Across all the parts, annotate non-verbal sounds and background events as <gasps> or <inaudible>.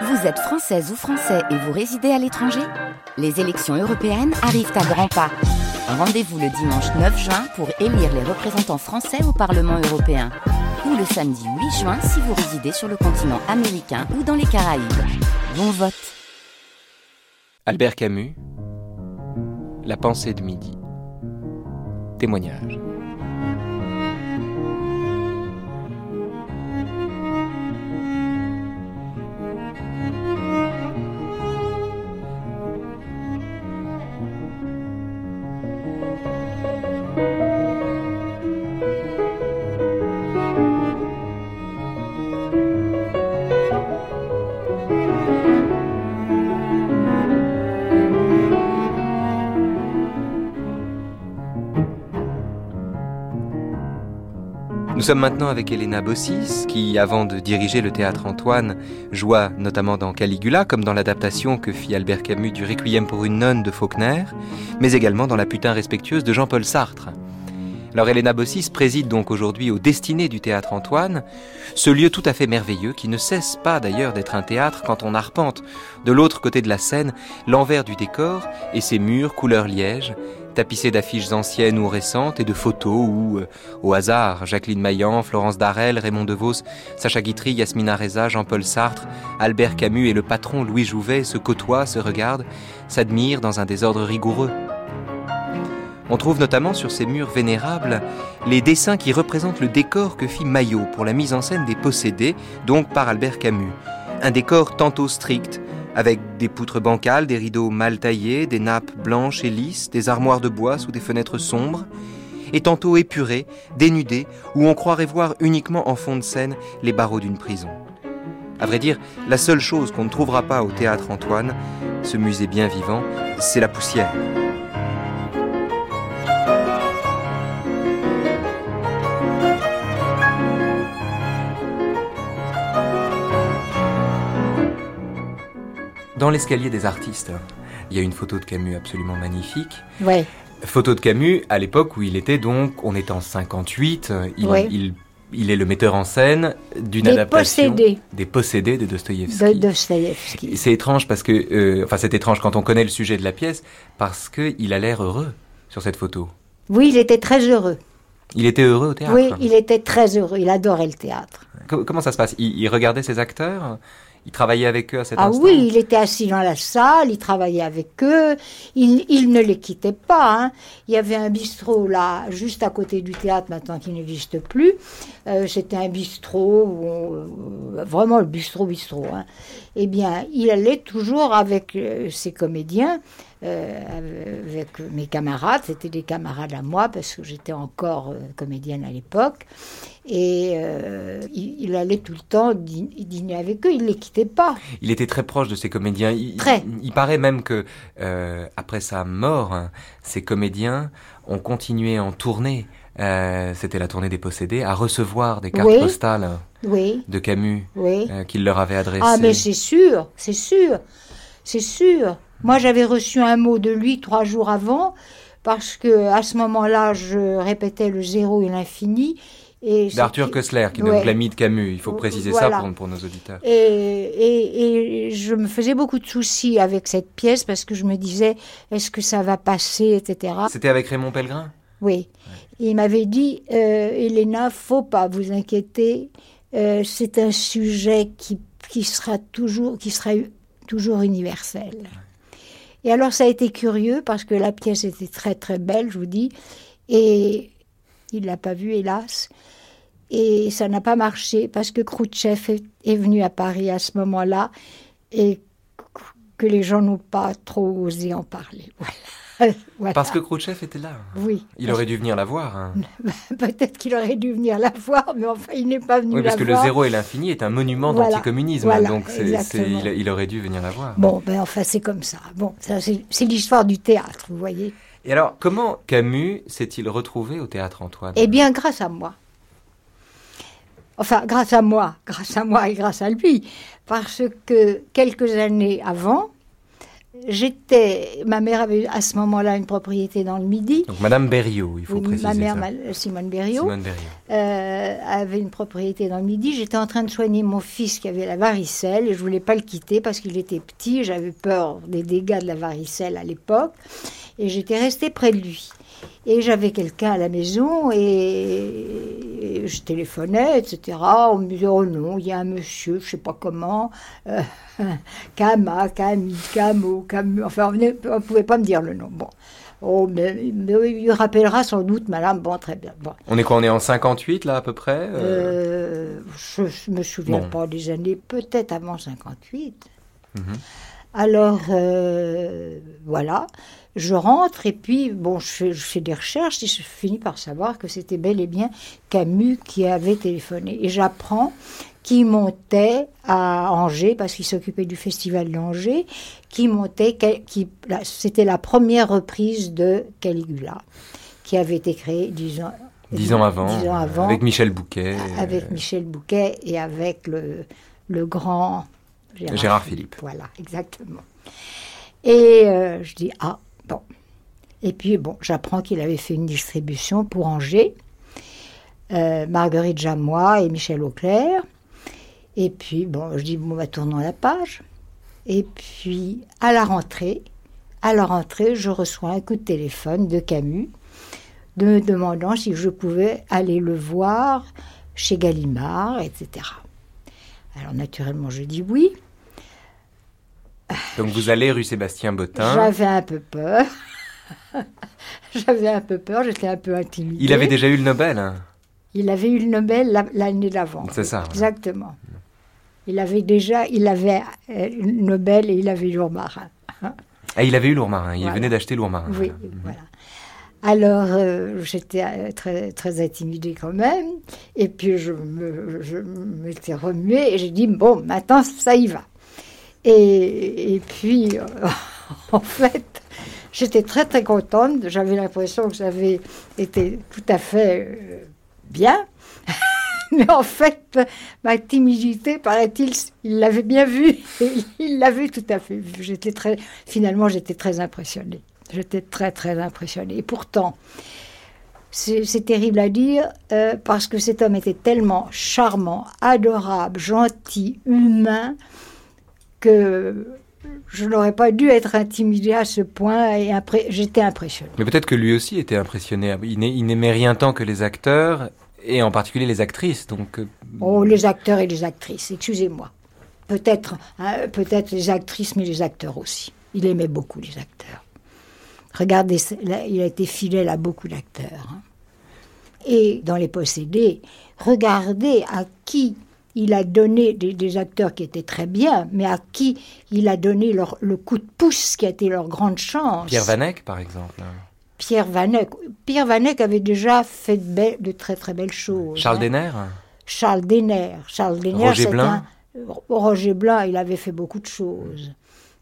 Vous êtes française ou français et vous résidez à l'étranger Les élections européennes arrivent à grands pas. Rendez-vous le dimanche 9 juin pour élire les représentants français au Parlement européen. Ou le samedi 8 juin si vous résidez sur le continent américain ou dans les Caraïbes. Bon vote Albert Camus, La pensée de midi. Témoignage. Nous sommes maintenant avec Elena Bossis, qui, avant de diriger le théâtre Antoine, joua notamment dans Caligula, comme dans l'adaptation que fit Albert Camus du Requiem pour une nonne de Faulkner, mais également dans La putain respectueuse de Jean-Paul Sartre. Alors Elena Bossis préside donc aujourd'hui aux destinées du théâtre Antoine, ce lieu tout à fait merveilleux qui ne cesse pas d'ailleurs d'être un théâtre quand on arpente de l'autre côté de la scène l'envers du décor et ses murs couleur liège, tapissé d'affiches anciennes ou récentes et de photos où, euh, au hasard, Jacqueline Maillan, Florence Darel, Raymond DeVos, Sacha Guitry, Yasmina Reza, Jean-Paul Sartre, Albert Camus et le patron Louis Jouvet se côtoient, se regardent, s'admirent dans un désordre rigoureux. On trouve notamment sur ces murs vénérables les dessins qui représentent le décor que fit Maillot pour la mise en scène des Possédés, donc par Albert Camus. Un décor tantôt strict, avec des poutres bancales, des rideaux mal taillés, des nappes blanches et lisses, des armoires de bois sous des fenêtres sombres, et tantôt épurés, dénudés, où on croirait voir uniquement en fond de scène les barreaux d'une prison. À vrai dire, la seule chose qu'on ne trouvera pas au théâtre Antoine, ce musée bien vivant, c'est la poussière. Dans l'escalier des artistes, il y a une photo de Camus absolument magnifique. Ouais. Photo de Camus à l'époque où il était donc, on est en 58, il, Ouais. il, il est le metteur en scène d'une Des adaptation Possédés. des possédés de Dostoïevski. De. C'est étrange parce que, euh, enfin c'est étrange quand on connaît le sujet de la pièce parce que il a l'air heureux sur cette photo. Oui, il était très heureux. Il était heureux au théâtre. Oui, il était très heureux. Il adorait le théâtre. Co- Comment ça se passe? Il, il regardait ses acteurs? Il travaillait avec eux à cet Ah instant oui, il était assis dans la salle, il travaillait avec eux, il, il ne les quittait pas. hein. Il y avait un bistrot là, juste à côté du théâtre, maintenant qui n'existe plus. Euh, C'était un bistrot, où on- euh, vraiment le bistrot bistrot. hein. Eh bien, il allait toujours avec euh, ses comédiens, euh, avec mes camarades. C'était des camarades à moi parce que j'étais encore euh, comédienne à l'époque. Et euh, il, il allait tout le temps dî- dîner avec eux, il ne les quittait pas. Il était très proche de ses comédiens. Il, Très. il- il paraît même que euh, après sa mort, hein, ces comédiens ont continué en tournée. Euh, C'était la tournée des possédés à recevoir des cartes Oui. postales Oui, de Camus oui. euh, qu'il leur avait adressées. Ah, mais c'est sûr, c'est sûr, c'est sûr. Moi, j'avais reçu un mot de lui trois jours avant, parce que à ce moment-là, je répétais le zéro et l'infini. D'Arthur Kessler, qui est Ouais. donc l'ami de Camus. Il faut préciser Voilà. ça pour, pour nos auditeurs. Et, et, et je me faisais beaucoup de soucis avec cette pièce parce que je me disais, est-ce que ça va passer, etc. C'était avec Raymond Pellegrin? Oui. Il m'avait dit, euh, Elena, faut pas vous inquiéter. euh, c'est un sujet qui, qui sera toujours, qui sera toujours universel. Et alors ça a été curieux parce que la pièce était très très belle, je vous dis, et il l'a pas vue hélas. Et ça n'a pas marché parce que Khrouchtchev est, est venu à Paris à ce moment-là et que les gens n'ont pas trop osé en parler. <laughs> Voilà. Voilà. Parce que Khrouchtchev était là. oui. Il aurait dû venir la voir. hein. <laughs> Peut-être qu'il aurait dû venir la voir, mais enfin, il n'est pas venu Oui, la parce que le voir. zéro et l'infini est un monument Voilà. d'anticommunisme. Voilà, donc il, il aurait dû venir la voir. Bon, ben enfin, c'est comme ça. Bon, ça, c'est l'histoire du théâtre, vous voyez. Et alors, comment Camus s'est-il retrouvé au théâtre Antoine? Eh bien, grâce à moi. Enfin, grâce à moi, grâce à moi et grâce à lui. Parce que quelques années avant, j'étais, ma mère avait à ce moment-là une propriété dans le Midi. Donc Madame Berriot, il faut Oui, préciser ma mère, ça. ma- Simone Berriot, Simone Berriot. euh, avait une propriété dans le Midi. J'étais en train de soigner mon fils qui avait la varicelle et je voulais pas le quitter parce qu'il était petit. J'avais peur des dégâts de la varicelle à l'époque et j'étais restée près de lui. Et j'avais quelqu'un à la maison et, et je téléphonais, etc. On me disait, oh non, il y a un monsieur, je sais pas comment, euh, Kama, Camille, Camo, Camus, enfin on ne pouvait pas me dire le nom. Bon. Oh, mais, mais il rappellera sans doute, madame. Bon, très bien. Bon. On est quoi On est en 58 là à peu près euh, Euh, je ne me souviens bon. pas des années, peut-être avant 58. Mhm. Alors, euh, voilà, je rentre et puis, bon, je fais, je fais des recherches et je finis par savoir que c'était bel et bien Camus qui avait téléphoné. Et j'apprends qu'il montait à Angers, parce qu'il s'occupait du festival d'Angers, qui montait, qui, c'était la première reprise de Caligula, qui avait été créée dix ans, Dix ans avant, dix ans avant. avec Michel Bouquet, avec euh, Michel Bouquet et avec le, le grand Gérard Philippe. Voilà, exactement. Et euh, je dis, ah, bon. Et puis, bon, j'apprends qu'il avait fait une distribution pour Angers, euh, Marguerite Jamois et Michel Auclair. Et puis, bon, je dis, bon, bah, tournons la page. Et puis, à la rentrée, à la rentrée, je reçois un coup de téléphone de Camus, de me demandant si je pouvais aller le voir chez Gallimard, etc. Alors, naturellement, je dis oui. Donc vous allez rue Sébastien Bottin. J'avais un peu peur. <laughs> J'avais un peu peur, j'étais un peu intimidée. Il avait déjà eu le Nobel. hein Il avait eu le Nobel la- l'année d'avant. C'est ça. ouais. Exactement. Il avait déjà, il avait euh, le Nobel et il avait eu Marin. Ah, il avait eu l'ourmarin. Il Voilà. venait d'acheter l'ourmarin. Oui, voilà. Alors, euh, j'étais euh, très, très intimidée quand même. Et puis, je me- je m'étais remuée et j'ai dit, bon, maintenant, ça y va. Et, et puis, euh, <laughs> en fait, j'étais très, très contente. J'avais l'impression que j'avais été tout à fait bien. <laughs> Mais en fait, ma timidité, paraît-il, il l'avait bien vu. <laughs> Il l'avait tout à fait vu. J'étais très, finalement, j'étais très impressionnée. J'étais très, très impressionnée. Et pourtant, c'est terrible à dire, euh, parce que cet homme était tellement charmant, adorable, gentil, humain, que je n'aurais pas dû être intimidée à ce point et impré- j'étais impressionnée. Mais peut-être que lui aussi était impressionné. Il n'a- il n'aimait rien tant que les acteurs, et en particulier les actrices. Donc, euh, Oh, les acteurs et les actrices, excusez-moi. Peut-être hein, peut-être les actrices, mais les acteurs aussi. Il aimait beaucoup les acteurs. Regardez, là, il a été fidèle à beaucoup d'acteurs. hein. Et dans Les Possédés, regardez à qui il a donné des, des acteurs qui étaient très bien, mais à qui il a donné leur- le coup de pouce qui a été leur grande chance. Pierre Vanek, par exemple. Pierre Vanek. Pierre Vanek avait déjà fait de, belles- de très très belles choses. Charles hein. Denner. Charles Denner. Charles Denner, Roger Blin. un- Roger Blin, il avait fait beaucoup de choses.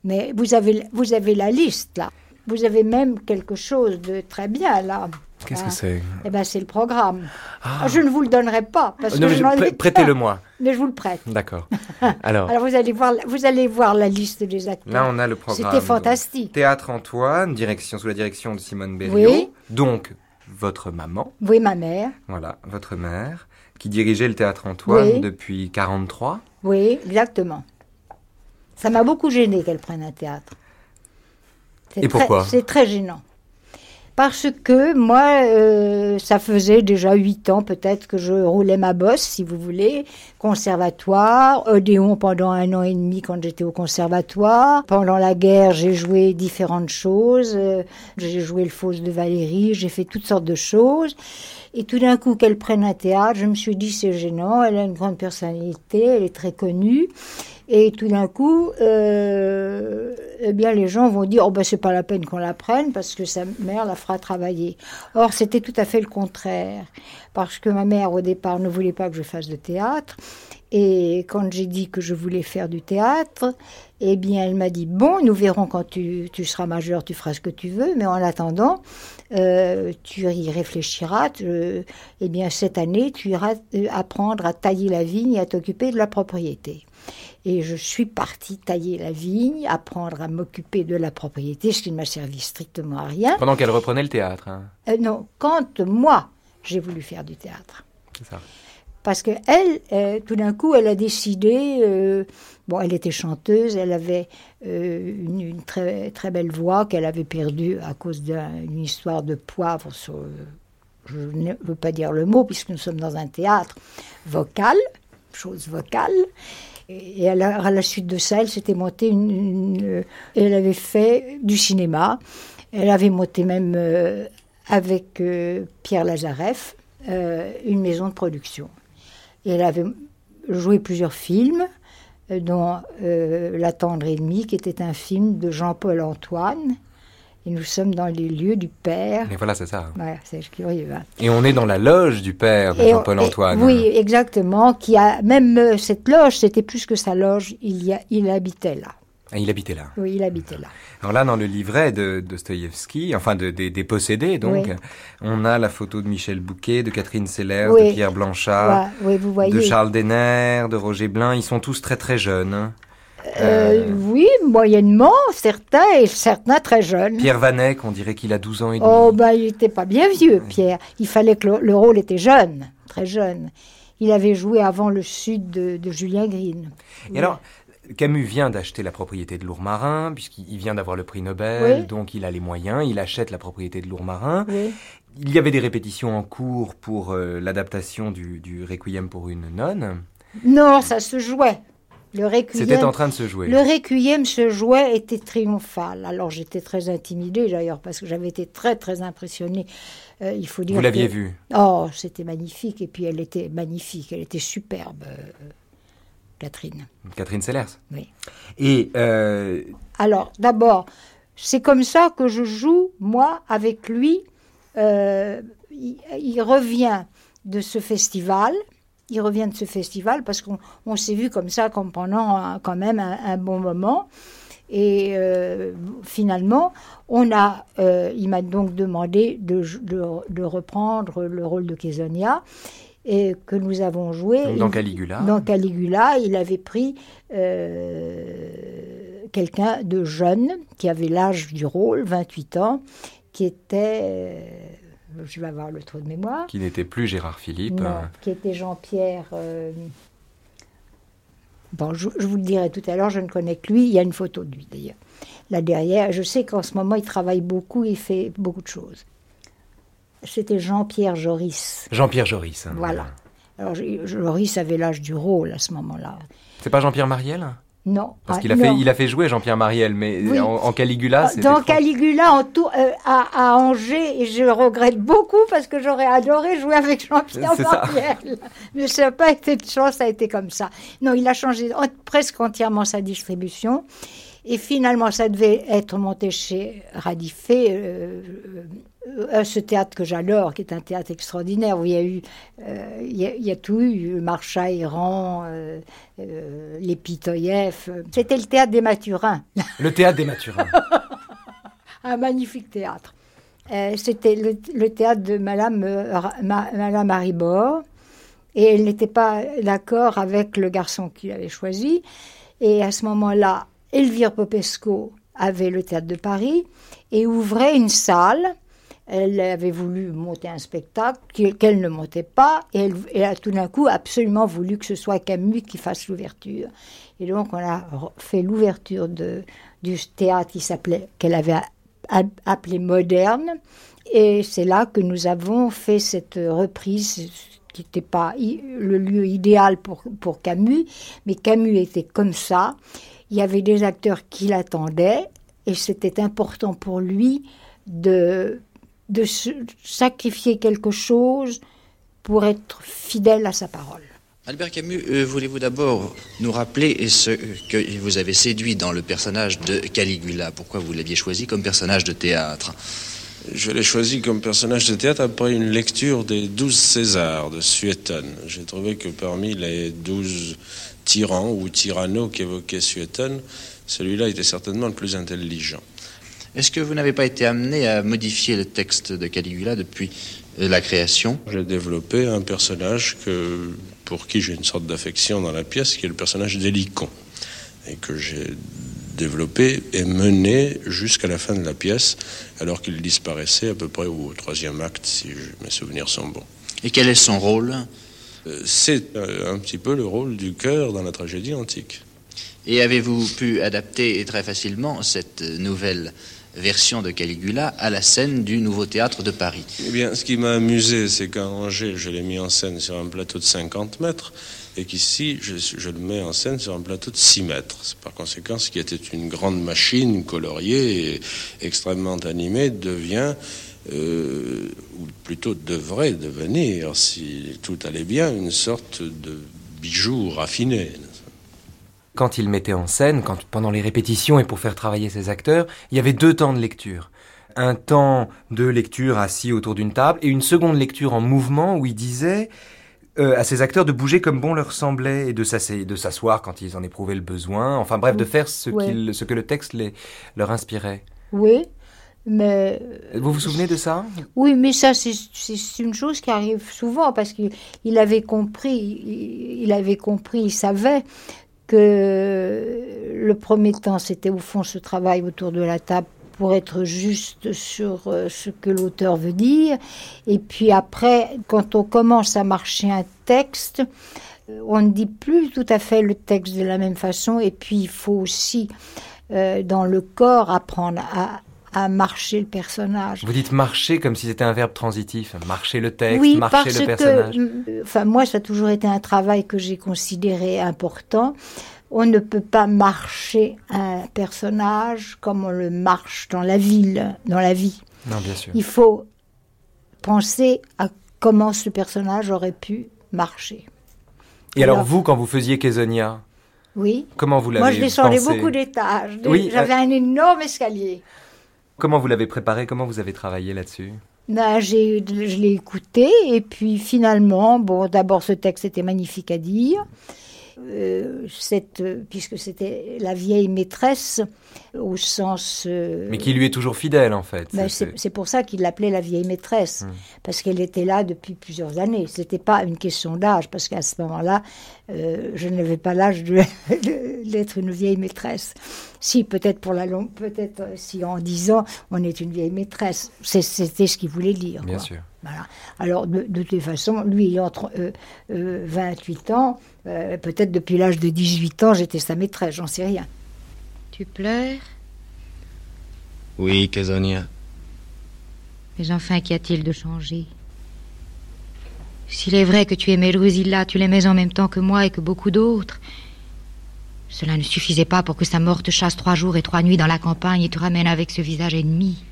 Mais vous avez, vous avez la liste, là. Vous avez même quelque chose de très bien, là. Qu'est-ce que c'est Eh bien, c'est le programme. Ah. Je ne vous le donnerai pas, parce Non, que je pas. Prêtez-le-moi. Mais je vous le prête. D'accord. <laughs> Alors, Alors, vous allez voir, vous allez voir la liste des acteurs. là, on a le programme. C'était fantastique. Théâtre Antoine, direction sous la direction de Simone Berriot. Oui. Donc, votre maman, Oui, ma mère. voilà, votre mère, qui dirigeait le Théâtre Antoine Oui. depuis 43. Oui, exactement. Ça m'a beaucoup gêné qu'elle prenne un théâtre. C'est Et très- pourquoi C'est très gênant. Parce que moi, euh, ça faisait déjà huit ans peut-être que je roulais ma bosse, si vous voulez. Conservatoire, Odéon pendant un an et demi quand j'étais au conservatoire. Pendant la guerre, j'ai joué différentes choses. Euh, J'ai joué le Fausse de Valérie, j'ai fait toutes sortes de choses. Et tout d'un coup, qu'elle prenne un théâtre, je me suis dit, c'est gênant, elle a une grande personnalité, elle est très connue. Et tout d'un coup, euh, eh bien, les gens vont dire, oh ben, c'est pas la peine qu'on la prenne parce que sa mère la fera travailler. Or, c'était tout à fait le contraire. Parce que ma mère, au départ, ne voulait pas que je fasse de théâtre. Et quand j'ai dit que je voulais faire du théâtre, eh bien, elle m'a dit, bon, nous verrons quand tu, tu seras majeur, tu feras ce que tu veux, mais en attendant, euh, tu y réfléchiras. tu- eh bien, cette année, tu iras euh, apprendre à tailler la vigne et à t'occuper de la propriété. Et je suis partie tailler la vigne, apprendre à m'occuper de la propriété, ce qui ne m'a servi strictement à rien. Pendant qu'elle reprenait le théâtre. hein. Euh, non, quand moi, j'ai voulu faire du théâtre. C'est ça. Parce que elle, euh, tout d'un coup, elle a décidé. euh, bon, elle était chanteuse, elle avait une, une très très belle voix qu'elle avait perdue à cause d'une histoire de poivre sur. je ne veux pas dire le mot puisque nous sommes dans un théâtre vocal, chose vocale. Et à la, suite de ça, elle s'était montée une, euh, elle avait fait du cinéma. Elle avait monté même euh, avec euh, Pierre Lazareff une maison de production. Et elle avait joué plusieurs films, dont La tendre ennemie, qui était un film de Jean-Paul Antoine. Et nous sommes dans les lieux du père. Mais voilà, c'est ça. Voilà, c'est curieux. hein. Et on est dans la loge du père de Jean-Paul Antoine. Oui, exactement. Qui a même euh, cette loge, c'était plus que sa loge. Il y a, il habitait là. Ah, il habitait là. Oui, il habitait là. Alors là, dans le livret de Dostoïevski, enfin de- des- des possédés, donc, Oui. on a la photo de Michel Bouquet, de Catherine Seller, Oui. de Pierre Blanchard, Voilà, oui, vous voyez. de Charles Denner, de Roger Blin. Ils sont tous très très jeunes. Hein. Euh, oui, moyennement, certains et certains très jeunes. Pierre Vanek, on dirait qu'il a 12 ans et demi. Oh, ben, il n'était pas bien vieux, Pierre. Il fallait que le, le rôle était jeune, très jeune. Il avait joué avant le Sud de, de Julien Green. Et alors, Camus vient d'acheter la propriété de Lourmarin, puisqu'il vient d'avoir le prix Nobel, Oui. donc il a les moyens, il achète la propriété de Lourmarin. Oui. Il y avait des répétitions en cours pour euh, l'adaptation du, du Requiem pour une nonne. Non, ça se jouait. Le requiem, C'était en train de se jouer. le requiem se jouait, était triomphal. Alors j'étais très intimidée d'ailleurs parce que j'avais été très très impressionnée. Euh, il faut dire. Vous l'aviez que- vu Oh, c'était magnifique et puis elle était magnifique, elle était superbe, euh, Catherine. Catherine Sellers. Oui. Et euh, Alors, d'abord, c'est comme ça que je joue, moi, avec lui. Il, il revient de ce festival. Il revient de ce festival parce qu'on on s'est vu comme ça comme pendant un- quand même un, un bon moment. Et euh, finalement, on a, euh, il m'a donc demandé de, de, de reprendre le rôle de Kézonia et que nous avons joué. donc dans Caligula. dans Caligula, il avait pris euh, quelqu'un de jeune, qui avait l'âge du rôle, 28 ans, qui était, je vais avoir le trou de mémoire, Qui n'était plus Gérard Philippe. non, euh, qui était Jean-Pierre. euh, Bon, je, je vous le dirai tout à l'heure, je ne connais que lui, il y a une photo de lui d'ailleurs. Là derrière, je sais qu'en ce moment il travaille beaucoup, il fait beaucoup de choses. C'était Jean-Pierre Joris. Jean-Pierre Joris. hein. Voilà. Alors, Joris avait l'âge du rôle à ce moment-là. C'est pas Jean-Pierre Mariel Non. Parce qu'il a, fait, non. il a fait jouer Jean-Pierre Mariel, mais Oui. en, en Caligula, c'était Dans Caligula, en tout- euh, à, à Angers, et je le regrette beaucoup parce que j'aurais adoré jouer avec Jean-Pierre C'est ça. Mariel. <laughs> Mais ça n'a pas été de chance, ça a été comme ça. Non, il a changé en- presque entièrement sa distribution. Et finalement, ça devait être monté chez Radifé, euh, euh, ce théâtre que j'adore, qui est un théâtre extraordinaire, où il y a eu, euh, il y a, il y a tout eu, Marcha, Errant, euh, euh, les Pitoyef. C'était le théâtre des Mathurins. Le théâtre des Mathurins. <laughs> un magnifique théâtre. C'était le, le théâtre de Madame, Ma- Madame Haribor. Et elle n'était pas d'accord avec le garçon qu'il avait choisi. Et à ce moment-là, Elvire Popesco avait le théâtre de Paris et ouvrait une salle. Elle avait voulu monter un spectacle qu'elle ne montait pas et elle, a tout d'un coup absolument voulu que ce soit Camus qui fasse l'ouverture. Et donc on a fait l'ouverture du théâtre qui s'appelait qu'elle avait appelé Moderne et c'est là que nous avons fait cette reprise qui n'était pas le lieu idéal pour, pour Camus, mais Camus était comme ça. Il y avait des acteurs qui l'attendaient et c'était important pour lui de, de sacrifier quelque chose pour être fidèle à sa parole. Albert Camus, euh, voulez-vous d'abord nous rappeler ce que vous avez séduit dans le personnage de Caligula? Pourquoi vous l'aviez choisi comme personnage de théâtre? Je l'ai choisi comme personnage de théâtre après une lecture des douze Césars de Suétone. J'ai trouvé que parmi les douze tyrans ou tyrannos qu'évoquait Suétone, celui-là était certainement le plus intelligent. Est-ce que vous n'avez pas été amené à modifier le texte de Caligula depuis euh, la création? J'ai développé un personnage que, pour qui j'ai une sorte d'affection dans la pièce, qui est le personnage d'Hélicon, et que j'ai développé et mené jusqu'à la fin de la pièce, alors qu'il disparaissait à peu près au troisième acte, si mes souvenirs sont bons. Et quel est son rôle? Euh, C'est euh, un petit peu le rôle du cœur dans la tragédie antique. Et avez-vous pu adapter très facilement cette nouvelle version de Caligula à la scène du Nouveau Théâtre de Paris Eh bien, ce qui m'a amusé, c'est qu'à Angers, je l'ai mis en scène sur un plateau de 50 mètres et qu'ici, je, le mets en scène sur un plateau de 6 mètres. Par conséquent, ce qui était une grande machine coloriée et extrêmement animée devient, euh, ou plutôt devrait devenir, si tout allait bien, une sorte de bijou raffiné. Quand il mettait en scène, quand, pendant les répétitions et pour faire travailler ses acteurs, il y avait deux temps de lecture. Un temps de lecture assis autour d'une table et une seconde lecture en mouvement où il disait euh, à ces acteurs de bouger comme bon leur semblait et de s'asseoir quand ils en éprouvaient le besoin. Enfin bref, de faire ce, ce que le texte les, leur inspirait. Oui, mais... Vous vous souvenez de ça? Oui, mais ça, c'est une chose qui arrive souvent parce qu'il avait compris, il, il, avait compris, il savait que le premier temps, c'était au fond ce travail autour de la table pour être juste sur euh, ce que l'auteur veut dire. Et puis après, quand on commence à marcher un texte, euh, on ne dit plus tout à fait le texte de la même façon. Et puis il faut aussi, euh, dans le corps, apprendre à, à marcher le personnage. Vous dites marcher comme si c'était un verbe transitif, marcher le texte, oui, marcher le personnage. Que, enfin, moi, ça a toujours été un travail que j'ai considéré important on ne peut pas marcher un personnage comme on le marche dans la ville, dans la vie. Non, bien sûr. Il faut penser à comment ce personnage aurait pu marcher. Et alors, vous, quand vous faisiez Kézonia, oui. comment vous l'avez Moi, je descendais beaucoup d'étages. Oui, J'avais un énorme escalier. Comment vous l'avez préparé? Comment vous avez travaillé là-dessus? Ben, je l'ai écouté et puis finalement, bon, d'abord ce texte était magnifique à dire. Euh, cette, puisque c'était la vieille maîtresse au sens... Euh, Mais qui lui est toujours fidèle en fait. Ben, c'est pour ça qu'il l'appelait la vieille maîtresse, hum. parce qu'elle était là depuis plusieurs années. C'était pas une question d'âge, parce qu'à ce moment-là, euh, je n'avais pas l'âge <laughs> d'être une vieille maîtresse. Si, peut-être pour la longue, peut-être si en dix ans, on est une vieille maîtresse. C'était ce qu'il voulait dire. Bien sûr. Voilà. Alors, de, de, toute façon, lui, il entre 28 ans, euh, peut-être depuis l'âge de 18 ans, j'étais sa maîtresse, j'en sais rien. Tu pleures? Oui, Casonia. Mais enfin, qu'y a-t-il de changé? S'il est vrai que tu aimais Drusilla, tu l'aimais en même temps que moi et que beaucoup d'autres. Cela ne suffisait pas pour que sa mort te chasse trois jours et trois nuits dans la campagne et te ramène avec ce visage ennemi.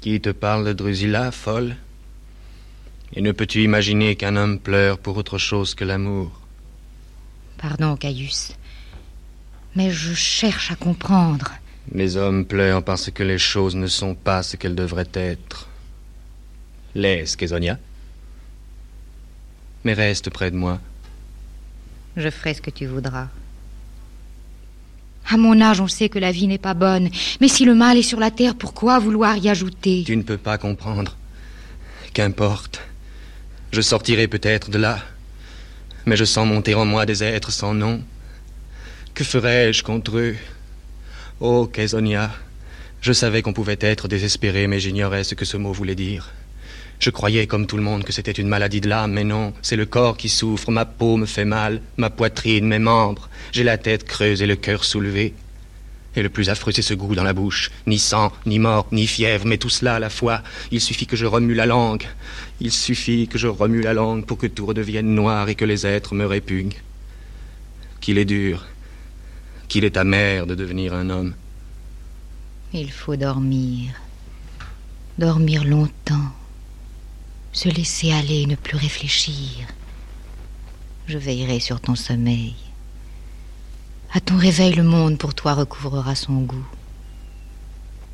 Qui te parle de Drusilla, folle? Et ne peux-tu imaginer qu'un homme pleure pour autre chose que l'amour Pardon, Caius. Mais je cherche à comprendre. Les hommes pleurent parce que les choses ne sont pas ce qu'elles devraient être. Laisse, Kézonia. Mais reste près de moi. Je ferai ce que tu voudras. À mon âge, on sait que la vie n'est pas bonne. Mais si le mal est sur la terre, pourquoi vouloir y ajouter? Tu ne peux pas comprendre. Qu'importe. Je sortirai peut-être de là mais je sens monter en moi des êtres sans nom. Que ferais-je contre eux? Oh, Kézonia, je savais qu'on pouvait être désespéré, mais j'ignorais ce que ce mot voulait dire. Je croyais, comme tout le monde, que c'était une maladie de l'âme, mais non, c'est le corps qui souffre, ma peau me fait mal, ma poitrine, mes membres, j'ai la tête creuse et le cœur soulevé. Et le plus affreux, c'est ce goût dans la bouche. Ni sang, ni mort, ni fièvre, mais tout cela à la fois. Il suffit que je remue la langue. Il suffit que je remue la langue pour que tout redevienne noir et que les êtres me répugnent. Qu'il est dur, qu'il est amer de devenir un homme. Il faut dormir. Dormir longtemps. Se laisser aller, ne plus réfléchir. Je veillerai sur ton sommeil. À ton réveil, le monde pour toi recouvrera son goût.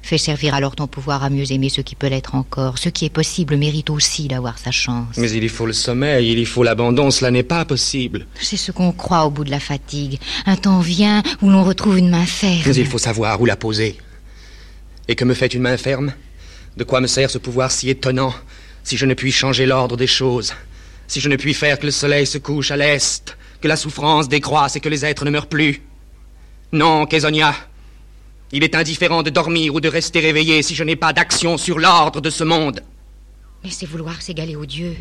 Fais servir alors ton pouvoir à mieux aimer ce qui peut l'être encore. Ce qui est possible mérite aussi d'avoir sa chance. Mais il y faut le sommeil, il y faut l'abandon, cela n'est pas possible. C'est ce qu'on croit au bout de la fatigue. Un temps vient où l'on retrouve une main ferme. Mais il faut savoir où la poser. Et que me fait une main ferme? De quoi me sert ce pouvoir si étonnant si je ne puis changer l'ordre des choses Si je ne puis faire que le soleil se couche à l'est, que la souffrance décroisse et que les êtres ne meurent plus? Non, Kézonia. Il est indifférent de dormir ou de rester réveillé si je n'ai pas d'action sur l'ordre de ce monde. Mais c'est vouloir s'égaler aux dieux.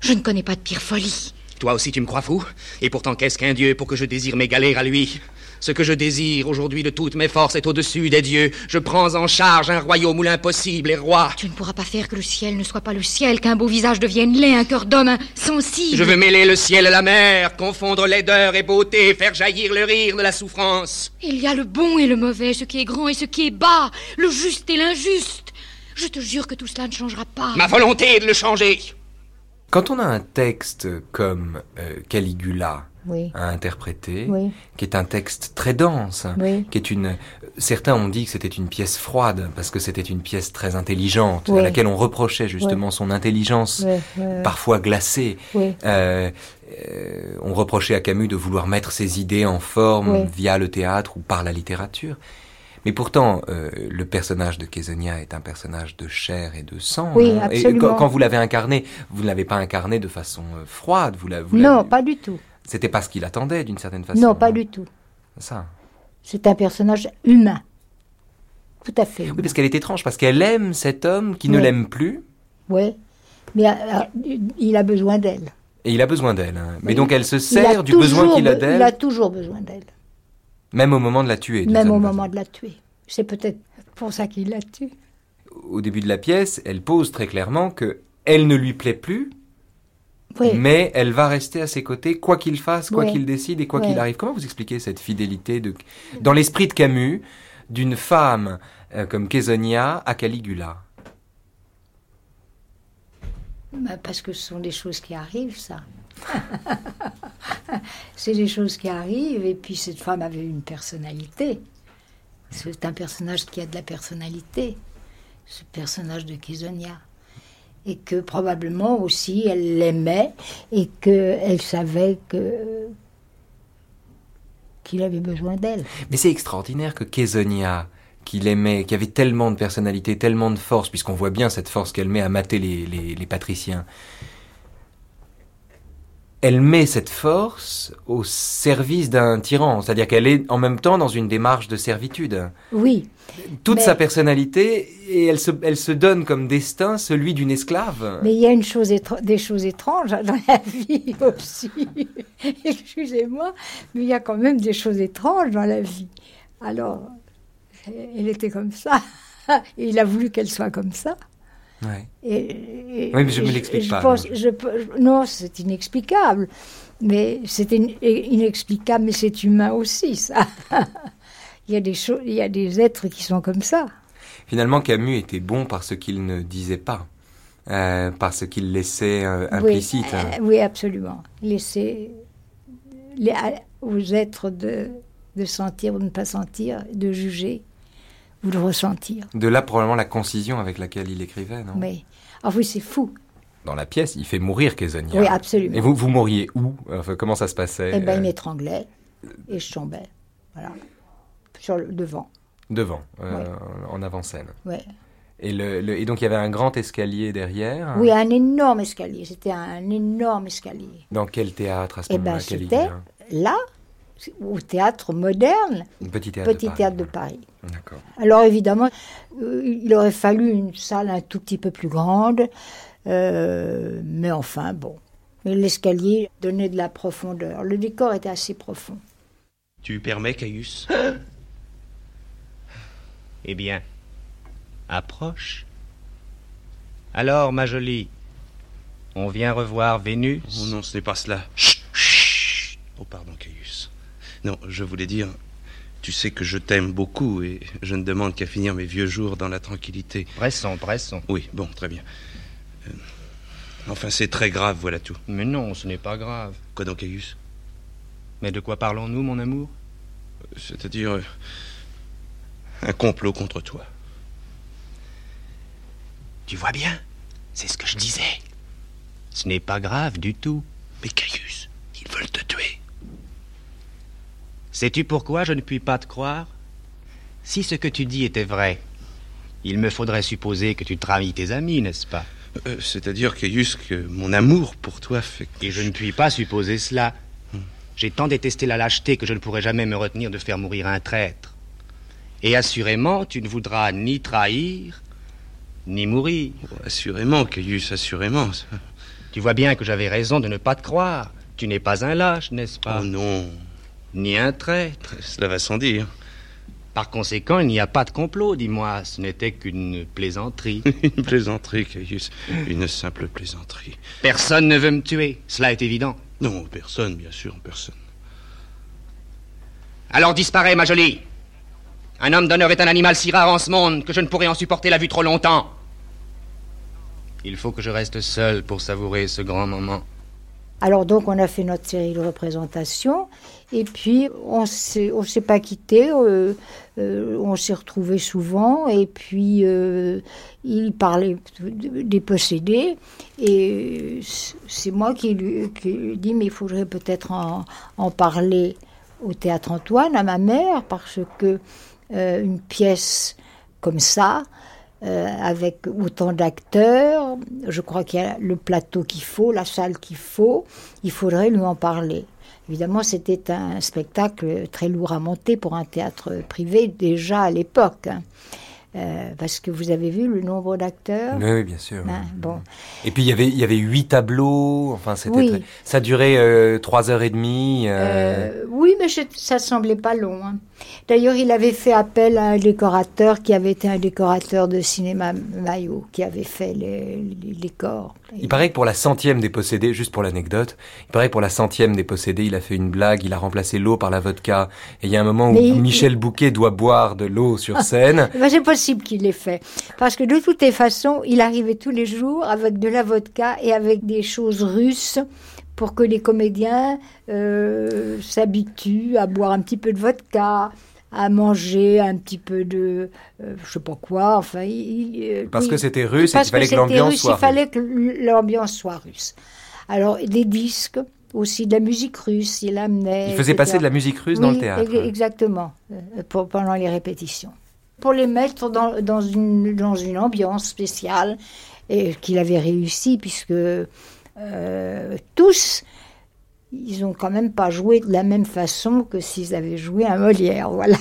Je ne connais pas de pire folie. Toi aussi tu me crois fou Et pourtant qu'est-ce qu'un dieu pour que je désire m'égaler à lui? Ce que je désire aujourd'hui de toutes mes forces est au-dessus des dieux. Je prends en charge un royaume où l'impossible est roi. Tu ne pourras pas faire que le ciel ne soit pas le ciel, qu'un beau visage devienne laid, un cœur d'homme sensible. Je veux mêler le ciel et la mer, confondre laideur et beauté, faire jaillir le rire de la souffrance. Il y a le bon et le mauvais, ce qui est grand et ce qui est bas, le juste et l'injuste. Je te jure que tout cela ne changera pas. Ma volonté est de le changer. Quand on a un texte comme euh, Caligula Oui. à interpréter, Oui. qui est un texte très dense, Oui. qui est une... Certains ont dit que c'était une pièce froide, parce que c'était une pièce très intelligente, à laquelle on reprochait justement son intelligence, parfois glacée. Euh, euh, on reprochait à Camus de vouloir mettre ses idées en forme via le théâtre ou par la littérature. Mais pourtant, euh, le personnage de Kézonia est un personnage de chair et de sang. Oui, non Et absolument. quand, quand vous l'avez incarné, vous ne l'avez pas incarné de façon euh, froide. Vous l'avez- vous Non, pas du tout. C'était pas ce qu'il attendait d'une certaine façon. Non, pas du tout. Ça. C'est un personnage humain. Tout à fait. Oui, parce qu'elle est étrange, parce qu'elle aime cet homme qui ne Oui. l'aime plus, Ouais. Mais euh, il a besoin d'elle. et il a besoin d'elle. hein. Mais Oui. donc elle se sert du besoin qu'il a be- Il a d'elle, toujours besoin d'elle. Même au moment de la tuer. Même au moment de la tuer. C'est peut-être pour ça qu'il la tue. Au début de la pièce, elle pose très clairement que elle ne lui plaît plus, Oui. mais elle va rester à ses côtés, quoi qu'il fasse, quoi qu'il décide et quoi qu'il arrive. Comment vous expliquez cette fidélité de, dans l'esprit de Camus d'une femme euh, comme Kézonia à Caligula? Ben, Parce que ce sont des choses qui arrivent, ça. <laughs> c'est des choses qui arrivent, et puis cette femme avait une personnalité. C'est un personnage qui a de la personnalité, ce personnage de Kisonia. Et que probablement aussi elle l'aimait, et qu'elle savait que qu'il avait besoin d'elle. Mais c'est extraordinaire que Kézonia, qu'il aimait, qui avait tellement de personnalité, tellement de force, puisqu'on voit bien cette force qu'elle met à mater les- les patriciens, elle met cette force au service d'un tyran, c'est-à-dire qu'elle est en même temps dans une démarche de servitude. Oui, Toute Mais- sa personnalité, et elle se, elle se donne comme destin celui d'une esclave. Mais il y a une chose étr- des choses étranges dans la <laughs> vie aussi. <laughs> Excusez-moi, mais il y a quand même des choses étranges dans la vie. Alors, elle était comme ça. <laughs> Et il a voulu qu'elle soit comme ça. Ouais. Et, et- Oui, mais je me et l'explique pas, pense- non. je peux- non, c'est inexplicable. Mais c'est in- inexplicable, mais c'est humain aussi, ça. <laughs> il, y a des choses, il y a des êtres qui sont comme ça. Finalement, Camus était bon parce qu'il ne disait pas, euh, parce qu'il laissait euh, Oui, implicite. euh, oui, absolument. Laisser les- aux êtres de, de sentir ou de ne pas sentir, de juger ou de ressentir. De là, probablement, la concision avec laquelle il écrivait, non? Mais, ah oui, c'est fou. Dans la pièce, il fait mourir Kézonia. Oui, absolument. Et vous, vous mourriez où? Enfin, Comment ça se passait? Eh ben, il euh, m'étranglait et je tombais. Voilà. Sur le devant. Devant, euh, Ouais. en avant-scène. Ouais. Et, le, le- et donc, il y avait un grand escalier derrière? Oui, un énorme escalier. C'était un énorme escalier. Dans quel théâtre à ce Eh moment-là, ben, c'était là, au théâtre moderne, Un Petit théâtre petit de Paris. théâtre de Paris. D'accord. Alors évidemment, euh, il aurait fallu une salle un tout petit peu plus grande, euh, mais enfin bon. Mais L'escalier donnait de la profondeur. Le décor était assez profond. Tu permets, Caius <gasps> Eh bien, approche. Alors, ma jolie, on vient revoir Vénus Oh non, ce n'est pas cela. Chut, chut. Oh, pardon, Caius. Non, je voulais dire, tu sais que je t'aime beaucoup et je ne demande qu'à finir mes vieux jours dans la tranquillité. Pressons, pressons. Oui, bon, très bien. Euh, enfin, c'est très grave, voilà tout. Mais non, ce n'est pas grave. Quoi donc, Caius? Mais de quoi parlons-nous, mon amour? C'est-à-dire euh, un complot contre toi. Tu vois bien? C'est ce que je disais. Ce n'est pas grave du tout. Mais Caius, ils veulent te tuer. Sais-tu pourquoi je ne puis pas te croire? Si ce que tu dis était vrai, il me faudrait supposer que tu trahis tes amis, n'est-ce pas? Euh, C'est-à-dire, Caius, que mon amour pour toi fait que... Et je ne puis pas supposer cela. J'ai tant détesté la lâcheté que je ne pourrai jamais me retenir de faire mourir un traître. Et assurément, tu ne voudras ni trahir, ni mourir. Oh, assurément, Caius, assurément. ça. Tu vois bien que j'avais raison de ne pas te croire. Tu n'es pas un lâche, n'est-ce pas? Oh non, Ni un traître. cela va sans dire. Par conséquent, il n'y a pas de complot, dis-moi. Ce n'était qu'une plaisanterie. <laughs> Une plaisanterie, Caius. Une simple plaisanterie. Personne ne veut me tuer, cela est évident. Non, personne, bien sûr, personne. Alors disparais, ma jolie. Un homme d'honneur est un animal si rare en ce monde que je ne pourrais en supporter la vue trop longtemps. Il faut que je reste seul pour savourer ce grand moment. Alors donc on a fait notre série de représentations. Et puis on s'est on s'est pas quitté, euh, euh, on s'est retrouvés souvent. Et puis euh, il parlait des possédés. Et c'est moi qui lui, ai dit mais il faudrait peut-être en, en parler au théâtre Antoine à ma mère parce que une pièce comme ça euh, avec autant d'acteurs. Je crois qu'il y a le plateau qu'il faut, la salle qu'il faut. Il faudrait lui en parler. Évidemment, c'était un spectacle très lourd à monter pour un théâtre privé déjà à l'époque. hein. Euh, parce que vous avez vu le nombre d'acteurs? Oui, oui, bien sûr. Hein, bon. Et puis il y avait il y avait huit tableaux. Enfin, c'était Oui. très- ça durait euh, trois heures et demie. euh, oui, mais je- ça semblait pas long. hein. D'ailleurs, il avait fait appel à un décorateur qui avait été un décorateur de cinéma Maillot, qui avait fait les, les décors. Il paraît que pour la centième des possédés, juste pour l'anecdote, il paraît que pour la centième des possédés, il a fait une blague, il a remplacé l'eau par la vodka. Et il y a un moment où Mais il- Michel Bouquet doit boire de l'eau sur scène. <laughs> Eh ben, c'est possible qu'il l'ait fait. Parce que de toutes les façons, il arrivait tous les jours avec de la vodka et avec des choses russes pour que les comédiens euh, s'habituent à boire un petit peu de vodka, à manger un petit peu de, euh, je sais pas quoi, enfin, il- il- Parce que c'était russe et qu'il fallait que, l'ambiance soit Il fallait que l'ambiance soit russe. Alors, des disques, aussi de la musique russe, il amenait. Il faisait etc. passer de la musique russe dans le théâtre. ex- Exactement, euh, pour- pendant les répétitions. Pour les mettre dans, dans, une, dans une ambiance spéciale, et qu'il avait réussi, puisque euh, tous, ils ont quand même pas joué de la même façon que s'ils avaient joué un Molière, voilà.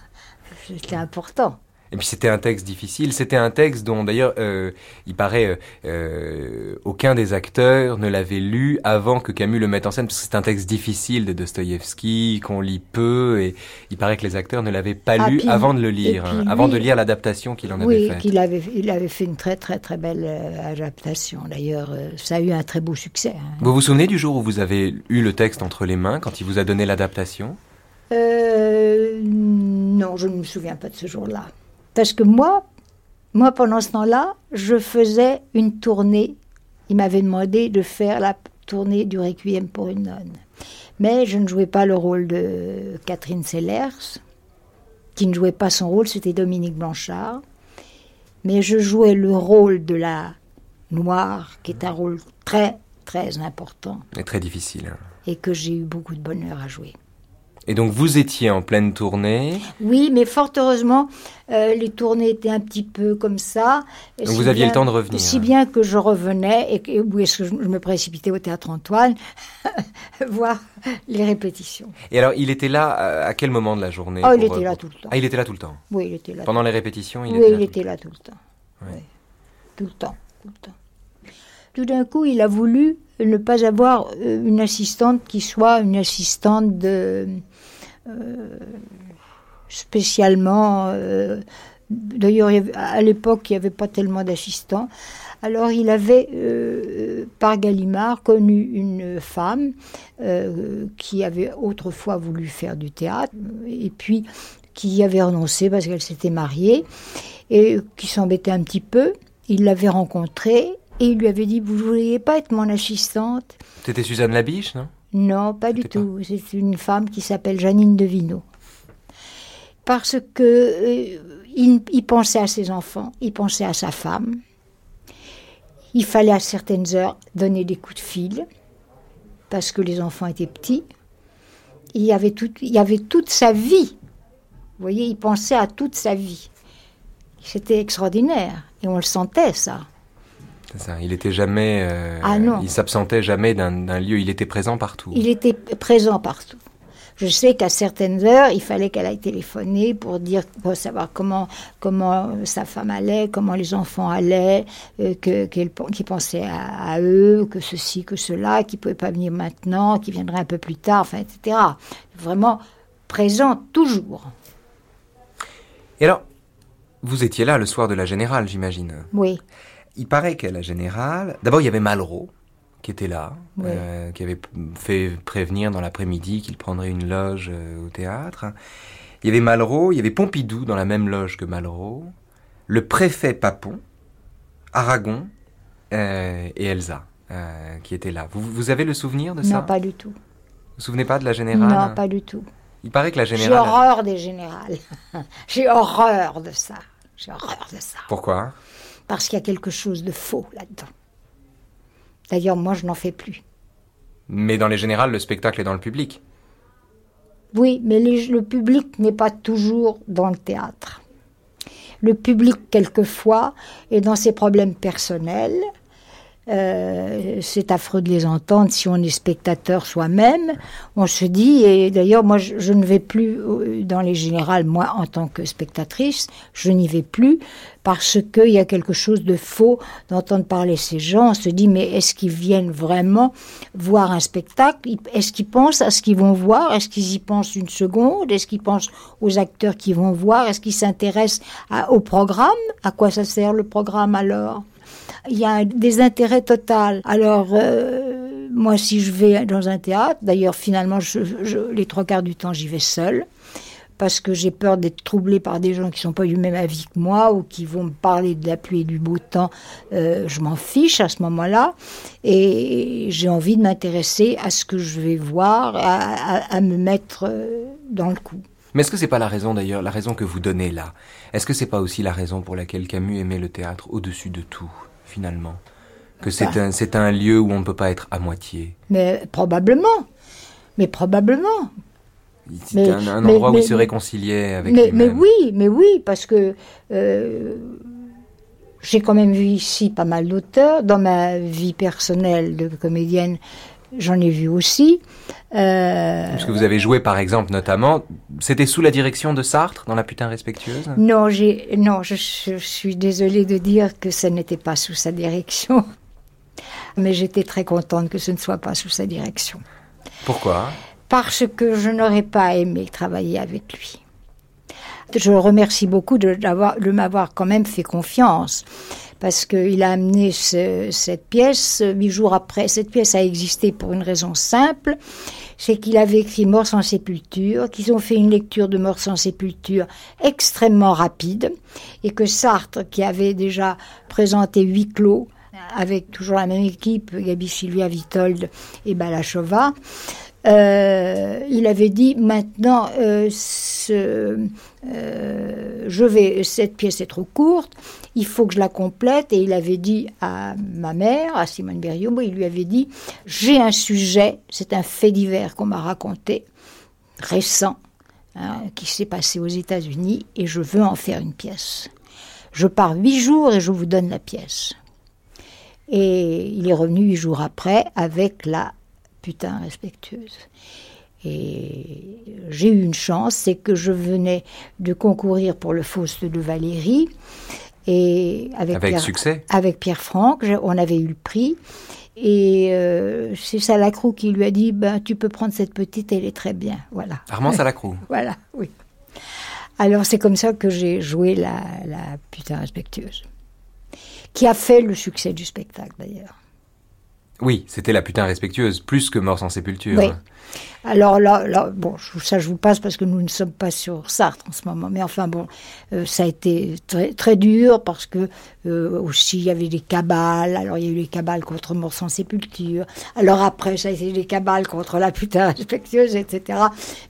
<laughs> C'était important. Et puis c'était un texte difficile. C'était un texte dont d'ailleurs euh, il paraît euh, euh, aucun des acteurs ne l'avait lu avant que Camus le mette en scène parce que c'est un texte difficile de Dostoïevski qu'on lit peu et il paraît que les acteurs ne l'avaient pas Ah, lu puis- avant de le lire, hein, lui- avant de lire l'adaptation qu'il en avait Oui, faite. qu'il avait, il avait fait une très très très belle euh, adaptation. D'ailleurs, euh, ça a eu un très beau succès. hein. Vous vous souvenez du jour où vous avez eu le texte entre les mains quand il vous a donné l'adaptation? Euh, non, je ne me souviens pas de ce jour-là. Parce que moi, moi pendant ce temps-là, je faisais une tournée. Il m'avait demandé de faire la tournée du Requiem pour une nonne. Mais je ne jouais pas le rôle de Catherine Sellers, qui ne jouait pas son rôle, c'était Dominique Blanchard. Mais je jouais le rôle de la noire, qui est un rôle très, très important C'est très difficile. hein. et que j'ai eu beaucoup de bonheur à jouer. Et donc vous étiez en pleine tournée. Oui, mais fort heureusement, euh, les tournées étaient un petit peu comme ça. Et Donc si vous aviez le temps de revenir. Si bien que je revenais et où est-ce que je, je me précipitais au théâtre Antoine <laughs> voir les répétitions. Et alors il était là à, à quel moment de la journée Oh, il était euh, là pour- tout le temps. Ah, il était là tout le temps. Oui, il était là. Pendant les répétitions, il oui, était là. il tout le était là tout le temps. Oui. Tout le temps, tout le temps. Tout d'un coup, il a voulu ne pas avoir euh, une assistante qui soit une assistante de euh, spécialement. euh, D'ailleurs, à l'époque, il n'y avait pas tellement d'assistants. Alors, il avait, euh, par Gallimard, connu une femme euh, qui avait autrefois voulu faire du théâtre, et puis qui y avait renoncé parce qu'elle s'était mariée, et qui s'embêtait un petit peu. Il l'avait rencontrée, et il lui avait dit, vous ne voudriez pas être mon assistante? C'était Suzanne Labiche, non? Non, pas du tout. C'est une femme qui s'appelle Janine Devino. Parce que euh, il, il pensait à ses enfants, il pensait à sa femme. Il fallait à certaines heures donner des coups de fil parce que les enfants étaient petits. Il y avait, tout, il y avait toute sa vie. Vous voyez, il pensait à toute sa vie. C'était extraordinaire et on le sentait ça. C'est ça. Il était jamais. euh, Ah non. Il s'absentait jamais d'un lieu. Il était présent partout. Il était présent partout. Je sais qu'à certaines heures, il fallait qu'elle aille téléphoner pour dire, pour savoir comment, comment sa femme allait, comment les enfants allaient, euh, que, qu'elle, pensait à, à eux, que ceci, que cela, qu'il pouvait pas venir maintenant, qu'il viendrait un peu plus tard, enfin, etc. Vraiment présent toujours. Et alors, vous étiez là le soir de la générale, j'imagine. Oui. Il paraît qu'à la générale, d'abord il y avait Malraux qui était là, euh, qui avait fait prévenir dans l'après-midi qu'il prendrait une loge euh, au théâtre. Il y avait Malraux, il y avait Pompidou dans la même loge que Malraux, le préfet Papon, Aragon euh, et Elsa qui étaient là. Vous, vous avez le souvenir de ça? Non, pas du tout. Vous vous souvenez pas de la générale? Non, pas du tout. Il paraît que la J'ai générale... horreur des générales. <laughs> J'ai horreur de ça. J'ai horreur de ça. Pourquoi? Parce qu'il y a quelque chose de faux là-dedans. D'ailleurs, moi, je n'en fais plus. Mais dans les générales, le spectacle est dans le public. Oui, mais les- le public n'est pas toujours dans le théâtre. Le public, quelquefois, est dans ses problèmes personnels. Euh, c'est affreux de les entendre si on est spectateur soi-même. On se dit, et d'ailleurs, moi, je, je ne vais plus euh, dans les générales, moi, en tant que spectatrice, je n'y vais plus parce qu'il y a quelque chose de faux d'entendre parler ces gens. On se dit, mais est-ce qu'ils viennent vraiment voir un spectacle? Est-ce qu'ils pensent à ce qu'ils vont voir? Est-ce qu'ils y pensent une seconde? Est-ce qu'ils pensent aux acteurs qu'ils vont voir? Est-ce qu'ils s'intéressent au programme? À quoi ça sert le programme alors? Il y a un désintérêt total. Alors, euh, moi, si je vais dans un théâtre, d'ailleurs, finalement, les trois quarts du temps, j'y vais seule, parce que j'ai peur d'être troublée par des gens qui sont pas du même avis que moi ou qui vont me parler de la pluie et du beau temps. Euh, je m'en fiche à ce moment-là, et j'ai envie de m'intéresser à ce que je vais voir, à, à- à me mettre euh, dans le coup. Mais est-ce que c'est pas la raison d'ailleurs, la raison que vous donnez là? Est-ce que c'est pas aussi la raison pour laquelle Camus aimait le théâtre au-dessus de tout, finalement Que c'est Bah. un, c'est un lieu où on ne peut pas être à moitié. Mais probablement. Mais probablement. C'était Mais- un, un mais- endroit où mais- il se réconciliait avec mais, mais oui, mais oui, parce que euh, j'ai quand même vu ici pas mal d'auteurs. Dans ma vie personnelle de comédienne, j'en ai vu aussi. Euh, Parce que vous avez joué par exemple notamment, c'était sous la direction de Sartre dans La putain respectueuse? Non, j'ai, non, je, je suis désolée de dire que ce n'était pas sous sa direction. <laughs> Mais j'étais très contente que ce ne soit pas sous sa direction. Pourquoi? Parce que je n'aurais pas aimé travailler avec lui. Je le remercie beaucoup de, m'avoir quand même fait confiance, parce qu'il a amené ce- cette pièce huit jours après. Cette pièce a existé pour une raison simple, c'est qu'il avait écrit Mort sans sépulture, qu'ils ont fait une lecture de Mort sans sépulture extrêmement rapide, et que Sartre, qui avait déjà présenté huit clos, avec toujours la même équipe, Gabi Sylvia Vitold et Balachova, euh, il avait dit maintenant, euh, euh, je vais, cette pièce est trop courte, il faut que je la complète. Et il avait dit à ma mère, à Simone Berriot, il lui avait dit, j'ai un sujet, c'est un fait divers qu'on m'a raconté, récent, hein, qui s'est passé aux États-Unis, et je veux en faire une pièce. Je pars huit jours et je vous donne la pièce. Et il est revenu huit jours après avec la putain respectueuse. Et j'ai eu une chance, c'est que je venais de concourir pour le Faust de Valérie. Et avec, Avec Pierre, succès avec Pierre Franck, on avait eu le prix. Et euh, c'est Salacrou qui lui a dit ben, Tu peux prendre cette petite, elle est très bien. Voilà. Armand Salacrou. <laughs> Voilà, oui. Alors c'est comme ça que j'ai joué la, la putain respectueuse. Qui a fait le succès du spectacle d'ailleurs. Oui, c'était La putain respectueuse, plus que Mort sans sépulture. Oui. Alors là, là, bon, ça je vous passe parce que nous ne sommes pas sur Sartre en ce moment. Mais enfin bon, euh, ça a été très, très dur parce que euh, aussi il y avait des cabales. Alors il y a eu les cabales contre Mort sans sépulture. Alors après ça a été des cabales contre la putain respectueuse, etc.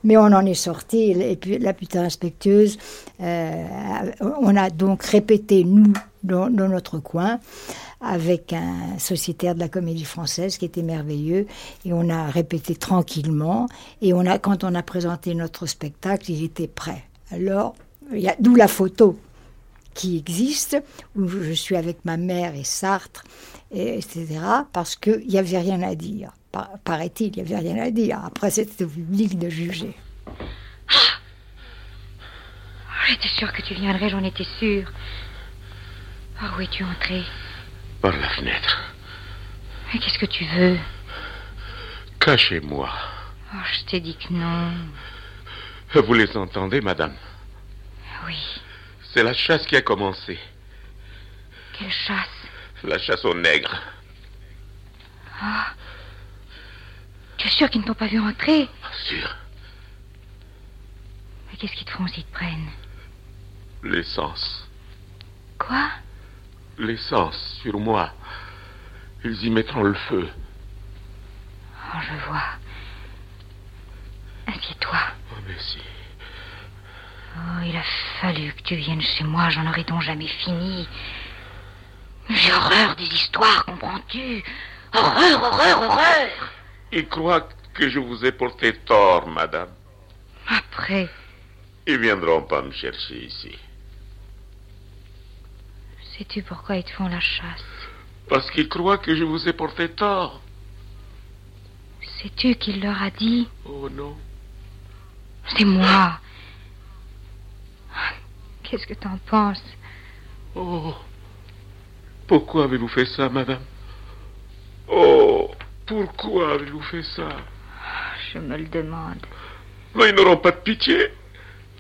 Mais on en est sorti. Et puis la putain respectueuse, euh, on a donc répété nous dans, notre coin avec un sociétaire de la comédie française qui était merveilleux et on a répété tranquillement et on a quand on a présenté notre spectacle il était prêt alors d'où la photo qui existe, où je suis avec ma mère et Sartre, et, etc., parce qu'il n'y avait rien à dire. Paraît-il, il n'y avait rien à dire. Après, c'était au public de juger. Ah J'étais sûre que tu viendrais, j'en étais sûre. Ah, où es-tu entré Par la fenêtre. Et qu'est-ce que tu veux Cachez-moi. Oh, je t'ai dit que non. Vous les entendez, madame Oui. C'est la chasse qui a commencé. Quelle chasse La chasse aux nègres. Ah. Tu es sûr qu'ils ne t'ont pas vu entrer Sûr. Mais qu'est-ce qu'ils te font s'ils te prennent L'essence. Quoi L'essence sur moi. Ils y mettront le feu. Oh, je vois. Assieds-toi. Oh, merci. Oh, il a fallu que tu viennes chez moi, j'en aurais donc jamais fini. J'ai horreur des histoires, comprends-tu? Horreur, horreur, horreur Ils croient que je vous ai porté tort, madame. Après Ils viendront pas me chercher ici. Sais-tu pourquoi ils te font la chasse? Parce qu'ils croient que je vous ai porté tort. Sais-tu qui leur a dit? Oh non. C'est moi. Qu'est-ce que t'en penses? Oh. Pourquoi avez-vous fait ça, madame? Oh. Pourquoi avez-vous fait ça? Je me le demande. Mais ils n'auront pas de pitié.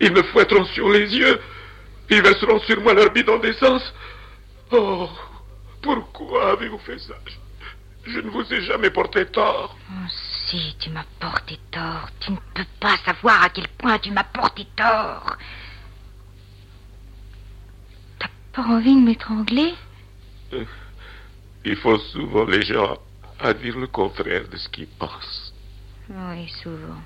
Ils me fouetteront sur les yeux. Ils verseront sur moi leur bidon d'essence. Oh. Pourquoi avez-vous fait ça? Je, ne vous ai jamais porté tort. Oh, si, tu m'as porté tort. Tu ne peux pas savoir à quel point tu m'as porté tort. T'as pas envie de m'étrangler? Euh, Il faut souvent les gens à dire le contraire de ce qu'ils pensent. Oui, souvent.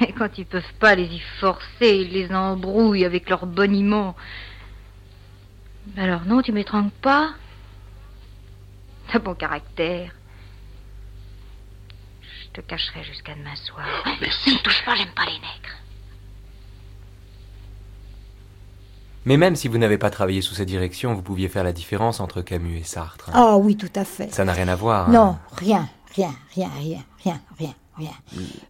Et quand ils peuvent pas les y forcer, ils les embrouillent avec leur boniment. Alors non, tu m'étrangles pas T'as bon caractère. Je te cacherai jusqu'à demain soir. merci. Ne me touche pas, j'aime pas les nègres. Mais même si vous n'avez pas travaillé sous cette direction, vous pouviez faire la différence entre Camus et Sartre. hein. Ah oui, tout à fait. Ça n'a rien à voir. hein. Non, rien, rien, rien, rien, rien, rien, rien.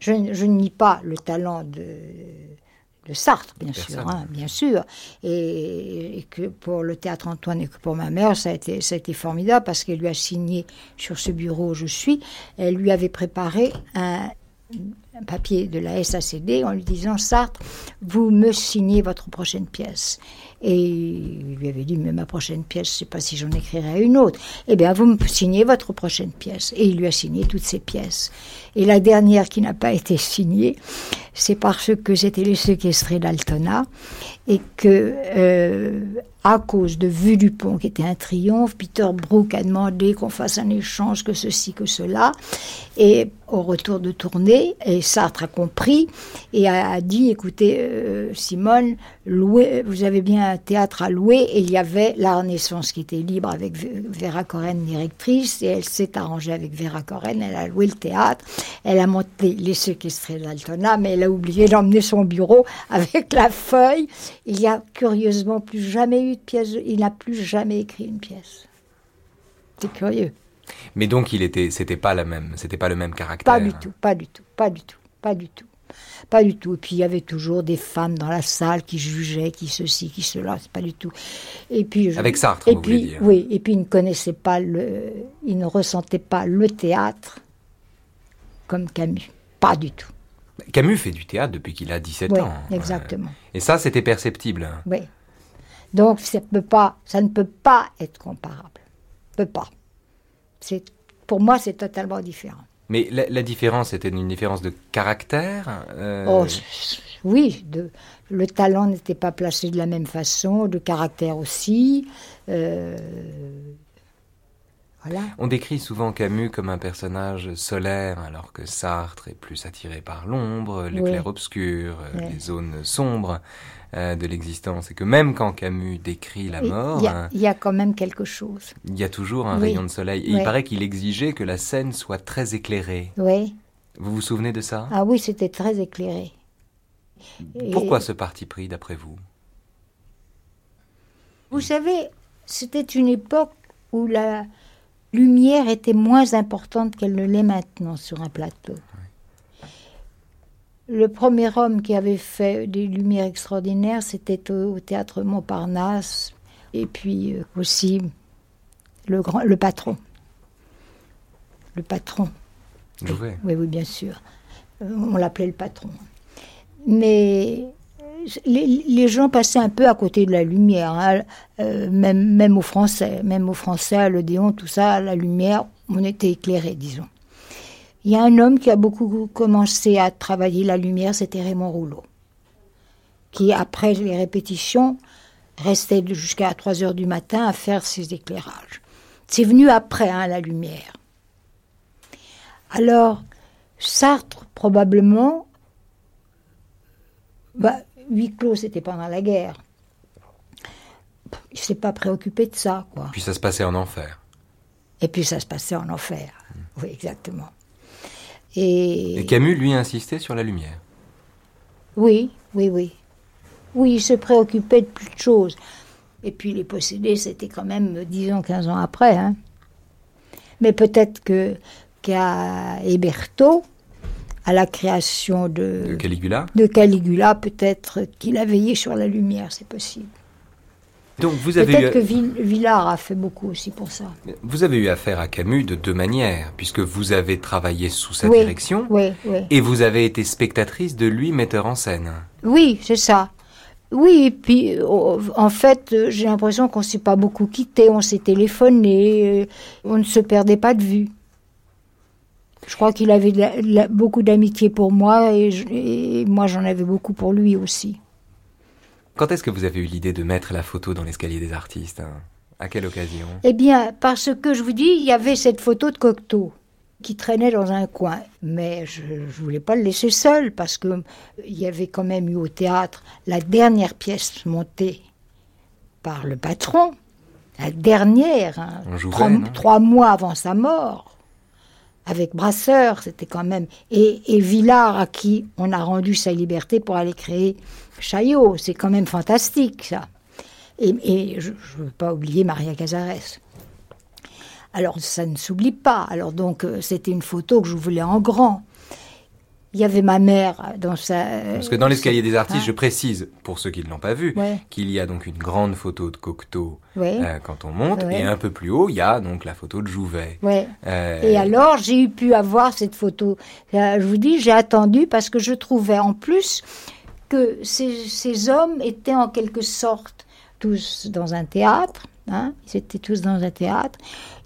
Je, ne- je ne nie pas le talent de, de Sartre, bien sûr, hein, bien sûr. Et, et que pour le théâtre Antoine et que pour ma mère, ça a été, ça a été formidable parce qu'elle lui a signé sur ce bureau où je suis, elle lui avait préparé un, un papier de la SACD en lui disant Sartre, vous me signez votre prochaine pièce. Et il lui avait dit mais ma prochaine pièce, je ne sais pas si j'en écrirai une autre. Eh bien, vous me signez votre prochaine pièce. Et il lui a signé toutes ses pièces. Et la dernière qui n'a pas été signée, c'est parce que c'était les séquestrés d'Altona et que euh, à cause de Vue du Pont, qui était un triomphe, Peter Brook a demandé qu'on fasse un échange, que ceci, que cela. Et au retour de tournée, et Sartre a compris et a, dit, écoutez, euh, Simone, louez, vous avez bien un théâtre à louer. Et il y avait la Renaissance qui était libre avec Vera Coren, directrice, et elle s'est arrangée avec Vera Coren, elle a loué le théâtre, elle a monté les séquestrés d'Altona, mais elle a oublié d'emmener son bureau avec la feuille. Il n'y a curieusement plus jamais eu de pièce, il n'a plus jamais écrit une pièce. C'est curieux. Mais donc il était, c'était pas la même, c'était pas le même caractère. Pas du tout, pas du tout, pas du tout, pas du tout. Pas du tout. Et puis il y avait toujours des femmes dans la salle qui jugeaient, qui ceci, qui cela, c'est pas du tout. Et puis je- Avec Sartre, et vous puis, dire. Oui, et puis ils ne connaissaient pas le, ils ne ressentaient pas le théâtre comme Camus, pas du tout. Camus fait du théâtre depuis qu'il a 17 Oui, ans. exactement. Et ça, c'était perceptible. hein. Oui. Donc ça peut pas, ça ne peut pas être comparable, peut pas. C'est, pour moi, c'est totalement différent. Mais la, la différence, c'était une différence de caractère euh, Oh, oui, de, le talent n'était pas placé de la même façon, de caractère aussi. euh, voilà. On décrit souvent Camus comme un personnage solaire, alors que Sartre est plus attiré par l'ombre, le Oui. clair-obscur, euh, les zones sombres euh, de l'existence. Et que même quand Camus décrit la mort, Il y, a- hein, il y a quand même quelque chose. il y a toujours un Oui. rayon de soleil. Et il paraît qu'il exigeait que la scène soit très éclairée. Oui. Vous vous souvenez de ça? Ah oui, c'était très éclairé. Et- Pourquoi ce parti pris, d'après vous? Vous savez, c'était une époque où la lumière était moins importante qu'elle ne l'est maintenant sur un plateau. Le premier homme qui avait fait des lumières extraordinaires, c'était au, théâtre Montparnasse, et puis euh, aussi le, grand, le patron. Le patron. Jouvet. Oui, oui, bien sûr. Euh, on l'appelait le patron. Mais les, gens passaient un peu à côté de la lumière, hein. euh, même, même aux Français, même aux Français, à l'Odéon, tout ça, la lumière, on était éclairés, disons. Il y a un homme qui a beaucoup commencé à travailler la lumière, c'était Raymond Rouleau, qui, après les répétitions, restait jusqu'à 3 heures du matin à faire ses éclairages. C'est venu après, hein, la lumière. Alors, Sartre, probablement, bah, huis clos, c'était pendant la guerre. Il s'est pas préoccupé de ça, quoi. Puis ça se passait en enfer. Et puis ça se passait en enfer. Oui, exactement. Et... Et Camus, lui, insistait sur la lumière. Oui, oui, oui. Oui, il se préoccupait de plus de choses. Et puis les possédés, c'était quand même, disons, 15 ans après. Hein. Mais peut-être que qu'à Héberto, à la création de, De Caligula de Caligula, peut-être qu'il a veillé sur la lumière, c'est possible. Donc vous avez, Peut-être que eu, Villard a fait beaucoup aussi pour ça. vous avez eu affaire à Camus de deux manières, puisque vous avez travaillé sous sa Oui, direction Oui, oui. et vous avez été spectatrice de lui metteur en scène. Oui, c'est ça. Oui, et puis euh, en fait, euh, j'ai l'impression qu'on s'est pas beaucoup quitté, on s'est téléphoné, euh, on ne se perdait pas de vue. Je crois qu'il avait de la- de la- beaucoup d'amitié pour moi et, je- et moi j'en avais beaucoup pour lui aussi. Quand est-ce que vous avez eu l'idée de mettre la photo dans l'escalier des artistes hein? À quelle occasion? Eh bien, parce que je vous dis, il y avait cette photo de Cocteau qui traînait dans un coin. Mais je ne voulais pas le laisser seul parce que il y avait quand même eu au théâtre la dernière pièce montée par le patron, la dernière, hein, trois, trois mois avant sa mort, avec Brasseur, c'était quand même... Et, et Villard, à qui on a rendu sa liberté pour aller créer Chaillot, c'est quand même fantastique, ça. Et, et je ne veux pas oublier Maria Cazares. Alors ça ne s'oublie pas. Alors donc euh, c'était une photo que je voulais en grand. Il y avait ma mère dans sa. Parce que dans l'escalier des artistes, Hein je précise, pour ceux qui ne l'ont pas vu, Ouais. qu'il y a donc une grande photo de Cocteau Ouais. euh, quand on monte, Ouais. et un peu plus haut, il y a donc la photo de Jouvet. Euh, Et alors, j'ai eu pu avoir cette photo. Euh, je vous dis, j'ai attendu parce que je trouvais en plus que ces, ces hommes étaient en quelque sorte tous dans un théâtre. hein, ils étaient tous dans un théâtre.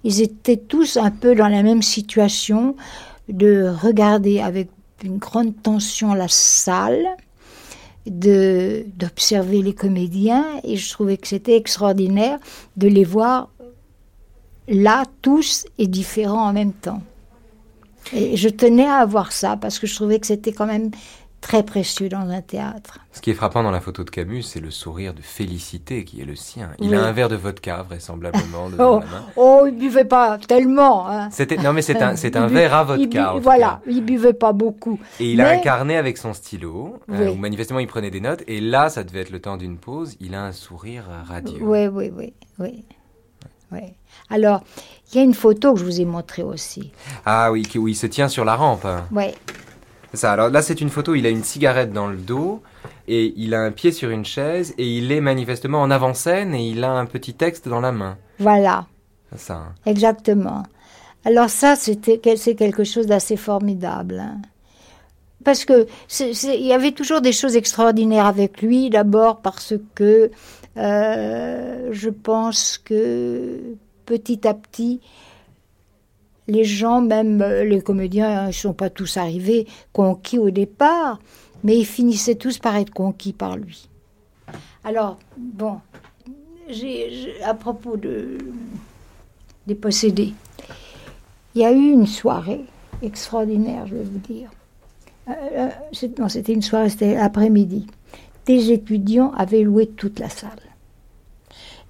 Ils étaient tous un peu dans la même situation de regarder avec une grande tension la salle, de d'observer les comédiens et je trouvais que c'était extraordinaire de les voir là tous et différents en même temps. Et je tenais à avoir ça parce que je trouvais que c'était quand même très précieux dans un théâtre. Ce qui est frappant dans la photo de Camus, c'est le sourire de félicité qui est le sien. Il Oui. a un verre de vodka, vraisemblablement, devant Oh, la main. oh, il buvait pas tellement. Hein. C'était, non, mais c'est un, c'est <laughs> un bu- verre à il vodka. bu- voilà, il buvait pas beaucoup. Et il a Mais- un carnet avec son stylo, euh, Oui. où manifestement il prenait des notes, et là, ça devait être le temps d'une pause, il a un sourire radieux. Oui, oui, oui, oui. Alors, il y a une photo que je vous ai montrée aussi. Ah oui, qui- où il se tient sur la rampe. Oui, ça. Alors là, c'est une photo, il a une cigarette dans le dos, et il a un pied sur une chaise, et il est manifestement en avant-scène, et il a un petit texte dans la main. voilà. Ça. hein. Exactement. Alors ça, c'était c'est quelque chose d'assez formidable. hein. Parce que il y avait toujours des choses extraordinaires avec lui. D'abord parce que euh, je pense que petit à petit, les gens, même euh, les comédiens, ne sont pas tous arrivés conquis au départ, mais ils finissaient tous par être conquis par lui. Alors, bon, j'ai- à propos de, des possédés. Il y a eu une soirée extraordinaire, je vais vous dire. Euh, euh, c'était une soirée, c'était l'après-midi. Des étudiants avaient loué toute la salle.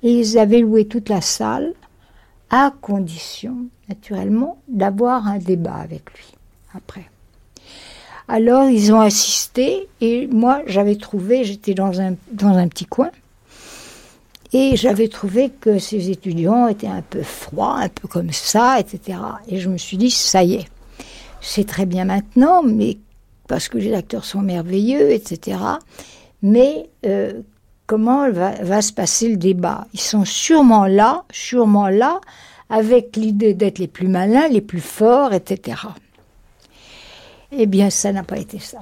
Et ils avaient loué toute la salle à condition, naturellement, d'avoir un débat avec lui après. Alors, ils ont assisté et moi, j'avais trouvé, j'étais dans un, dans un petit coin, Et j'avais trouvé que ces étudiants étaient un peu froids, un peu comme ça, etc. Et je me suis dit, ça y est, c'est très bien maintenant, mais parce que les acteurs sont merveilleux, etc. Mais euh, comment va, va se passer le débat Ils sont sûrement là, sûrement là, avec l'idée d'être les plus malins, les plus forts, etc. Eh bien, ça n'a pas été ça.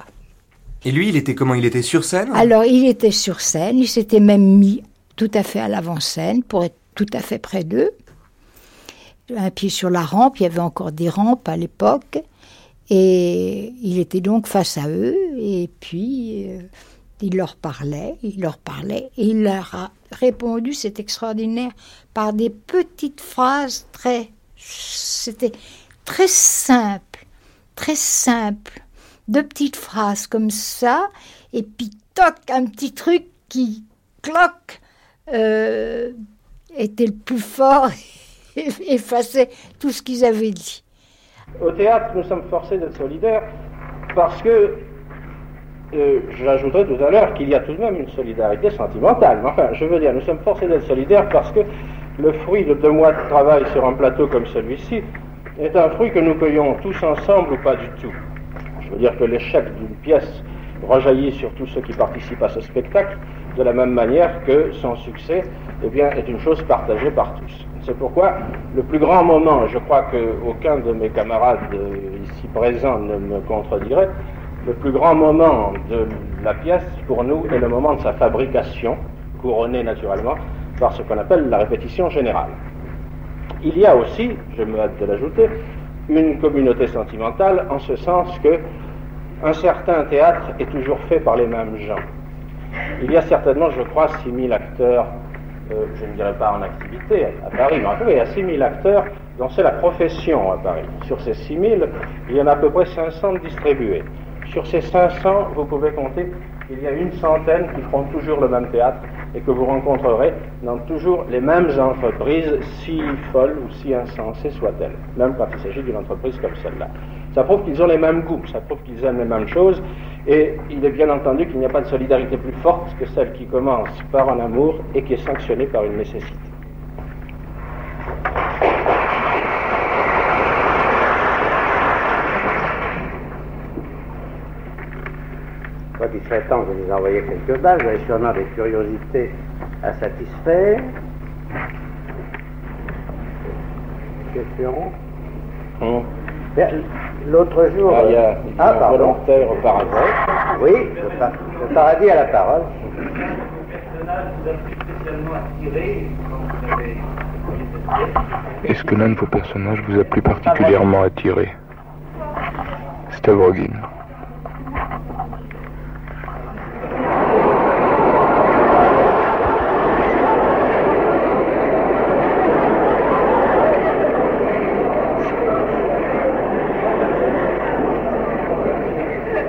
Et lui, il était comment? Il était sur scène? Alors, il était sur scène, il s'était même mis tout à fait à l'avant-scène pour être tout à fait près d'eux. Un pied sur la rampe, il y avait encore des rampes à l'époque. Et il était donc face à eux, et puis euh, il leur parlait, il leur parlait, et il leur a répondu, c'est extraordinaire, par des petites phrases très. C'était très simple, très simple. Deux petites phrases comme ça, et puis toc, un petit truc qui, cloque, euh, était le plus fort <laughs> et effaçait tout ce qu'ils avaient dit. Au théâtre, nous sommes forcés d'être solidaires parce que, euh, j'ajouterai tout à l'heure qu'il y a tout de même une solidarité sentimentale. Enfin, je veux dire, nous sommes forcés d'être solidaires parce que le fruit de deux mois de travail sur un plateau comme celui-ci est un fruit que nous cueillons tous ensemble ou pas du tout. Je veux dire que l'échec d'une pièce rejaillit sur tous ceux qui participent à ce spectacle de la même manière que son succès eh bien, est une chose partagée par tous. C'est pourquoi le plus grand moment, je crois qu'aucun de mes camarades ici présents ne me contredirait, le plus grand moment de la pièce pour nous est le moment de sa fabrication, couronnée naturellement par ce qu'on appelle la répétition générale. Il y a aussi, je me hâte de l'ajouter, une communauté sentimentale en ce sens que un certain théâtre est toujours fait par les mêmes gens. Il y a certainement, je crois, 6000 acteurs euh, je ne dirais pas en activité à, Paris, mais en il y a 6 000 acteurs dont c'est la profession à Paris. Sur ces 6 000, il y en a à peu près 500 distribués. Sur ces 500, vous pouvez compter qu'il y a une centaine qui feront toujours le même théâtre et que vous rencontrerez dans toujours les mêmes entreprises, si folles ou si insensées soient-elles, même quand il s'agit d'une entreprise comme celle-là. Ça prouve qu'ils ont les mêmes goûts, ça prouve qu'ils aiment les mêmes choses, et il est bien entendu qu'il n'y a pas de solidarité plus forte que celle qui commence par un amour et qui est sanctionnée par une nécessité. Je crois qu'il serait temps de vous envoyer quelques balles. Vous avez sûrement des curiosités à satisfaire. Question Hum. L'autre jour. Ah, il y a, il y a Ah, un pardon. volontaire au paradis. Oui, le, pa- le paradis à la parole. Est-ce que l'un de vos personnages vous a plus particulièrement attiré? Stavrogin.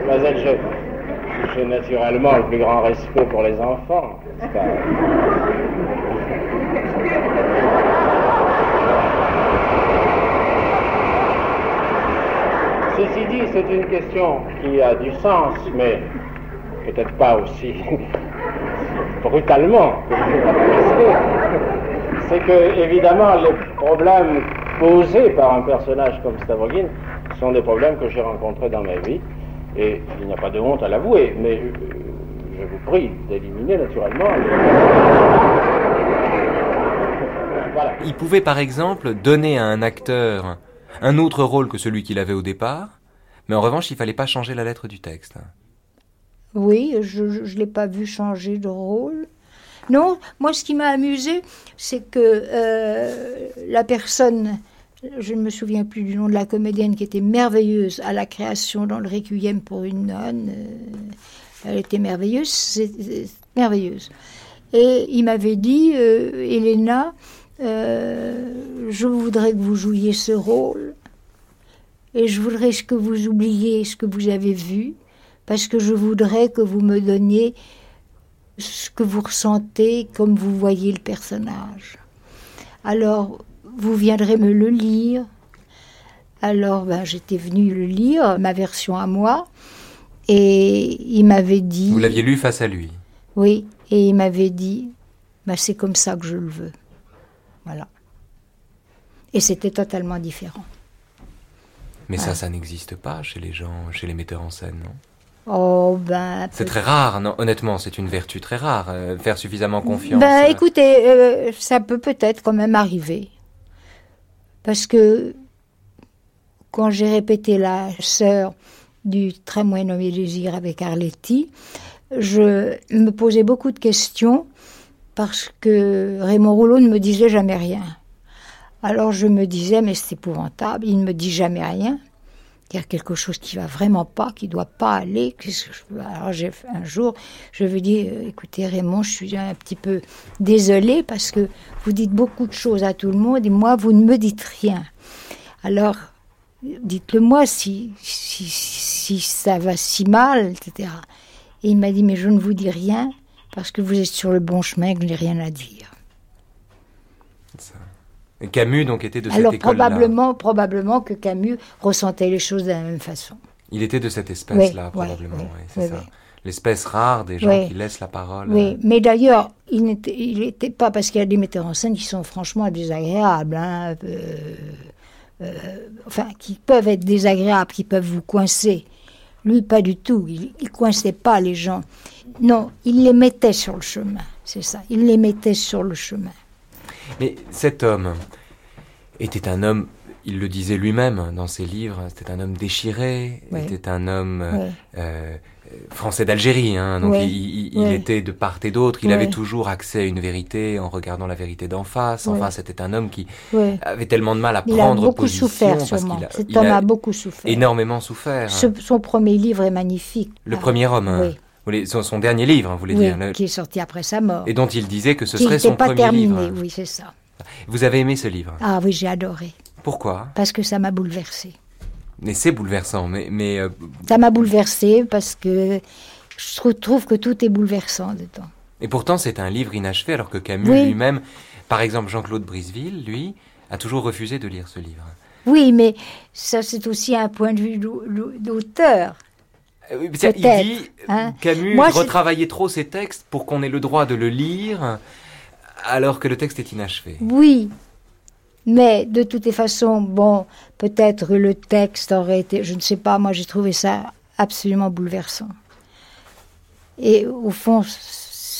Mademoiselle, je- j'ai naturellement le plus grand respect pour les enfants. Ceci dit, c'est une question qui a du sens, mais peut-être pas aussi <laughs> brutalement. C'est que, évidemment, les problèmes posés par un personnage comme Stavrogin sont des problèmes que j'ai rencontrés dans ma vie. Et il n'y a pas de honte à l'avouer, mais euh, je vous prie d'éliminer naturellement. <laughs> Voilà. Il pouvait par exemple donner à un acteur un autre rôle que celui qu'il avait au départ, mais en revanche, il fallait pas changer la lettre du texte. Oui, je ne l'ai pas vu changer de rôle. Non, moi ce qui m'a amusé, c'est que euh, la personne, je ne me souviens plus du nom de la comédienne qui était merveilleuse à la création dans le Requiem pour une nonne, euh, elle était merveilleuse, c'est merveilleuse. Et il m'avait dit, euh, Elena, euh, je voudrais que vous jouiez ce rôle, et je voudrais que vous oubliez ce que vous avez vu, parce que je voudrais que vous me donniez ce que vous ressentez comme vous voyez le personnage. Alors, vous viendrez me le lire. Alors, ben, j'étais venue le lire, ma version à moi, et il m'avait dit... Vous l'aviez lu face à lui. Oui, et il m'avait dit, ben, c'est comme ça que je le veux. Voilà. Et c'était totalement différent. Mais ça, ça n'existe pas chez les gens, chez les metteurs en scène, non? Oh ben. C'est très rare, non? Honnêtement, c'est une vertu très rare, euh, faire suffisamment confiance. Ben écoutez, euh, ça peut peut-être quand même arriver. Parce que quand j'ai répété la sœur du très moyen nommé Désir avec Arletty, je me posais beaucoup de questions parce que Raymond Rouleau ne me disait jamais rien. Alors je me disais, mais c'est épouvantable, il ne me dit jamais rien. Y a quelque chose qui va vraiment pas, qui doit pas aller. Alors j'ai un jour, je lui dis, euh, écoutez Raymond, je suis un petit peu désolée parce que vous dites beaucoup de choses à tout le monde et moi vous ne me dites rien. Alors dites-le moi si, si, si ça va si mal, etc. Et il m'a dit, mais je ne vous dis rien parce que vous êtes sur le bon chemin, que je n'ai rien à dire. Camus donc était de cette Alors école-là. probablement, probablement que Camus ressentait les choses de la même façon. Il était de cette espèce-là, Oui, probablement. oui, oui, c'est ça. L'espèce rare des gens qui laissent la parole. Oui, mais d'ailleurs, il n'était pas parce qu'il y a des metteurs en scène qui sont franchement désagréables, hein, euh, euh, enfin, qui peuvent être désagréables, qui peuvent vous coincer. Lui, pas du tout. Il, il coinçait pas les gens. Non, il les mettait sur le chemin. C'est ça. Il les mettait sur le chemin. Mais cet homme était un homme, il le disait lui-même dans ses livres, c'était un homme déchiré, Oui. était un homme euh, euh, français d'Algérie, hein, donc il, était de part et d'autre, il avait toujours accès à une vérité en regardant la vérité d'en face, enfin c'était un homme qui avait tellement de mal à Il a prendre beaucoup position souffert, parce sûrement. qu'il a, Cet il homme a a beaucoup souffert. énormément souffert. Ce- son premier livre est magnifique. Le Ah, premier homme, hein. Oui. Voulez- son, son dernier livre, hein, vous voulez Oui, dire, le- qui est sorti après sa mort. et dont il disait que ce qui serait son pas premier terminé, livre. oui, c'est ça. Vous avez aimé ce livre? Ah oui, j'ai adoré. Pourquoi? Parce que ça m'a bouleversée. Mais c'est bouleversant, mais, mais euh, Ça m'a bouleversée parce que je trou- trouve que tout est bouleversant dedans. Et pourtant, c'est un livre inachevé, alors que Camus Oui. lui-même, par exemple Jean-Claude Briseville, lui, a toujours refusé de lire ce livre. Oui, mais ça, c'est aussi un point de vue d'au- d'au- d'auteur. Euh, Il dit, hein. Camus Moi, retravaillait trop ses textes pour qu'on ait le droit de le lire, alors que le texte est inachevé. Oui, mais de toutes les façons, bon, peut-être le texte aurait été, je ne sais pas, moi j'ai trouvé ça absolument bouleversant. Et au fond,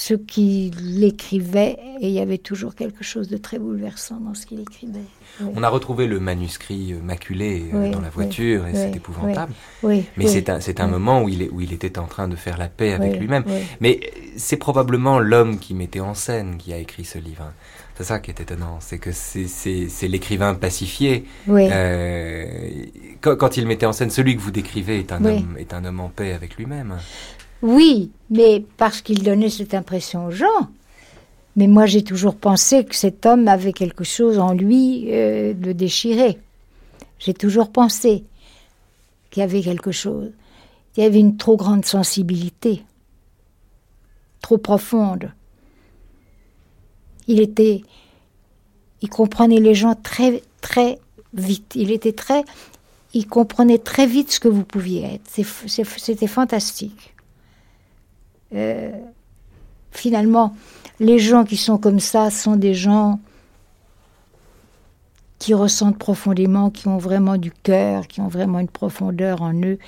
ceux qui l'écrivaient, et il y avait toujours quelque chose de très bouleversant dans ce qu'il écrivait. Oui. On a retrouvé le manuscrit euh, maculé euh, Oui, dans la oui, voiture, et c'est épouvantable. Oui, Mais c'est un, c'est un moment où il, est- où il était en train de faire la paix avec lui-même. Mais c'est probablement l'homme qui mettait en scène qui a écrit ce livre. C'est ça qui est étonnant, c'est que c'est- l'écrivain pacifié. Oui. Euh, quand, quand il mettait en scène celui que vous décrivez est un, Oui. homme, est un homme en paix avec lui-même. Oui, mais parce qu'il donnait cette impression aux gens. Mais moi, j'ai toujours pensé que cet homme avait quelque chose en lui euh, de déchiré. J'ai toujours pensé qu'il y avait quelque chose. Il y avait une trop grande sensibilité, trop profonde. Il était, il comprenait les gens très, très vite. Il était très, il comprenait très vite ce que vous pouviez être. C'était fantastique. Euh, finalement, les gens qui sont comme ça sont des gens qui ressentent profondément, qui ont vraiment du cœur, qui ont vraiment une profondeur en eux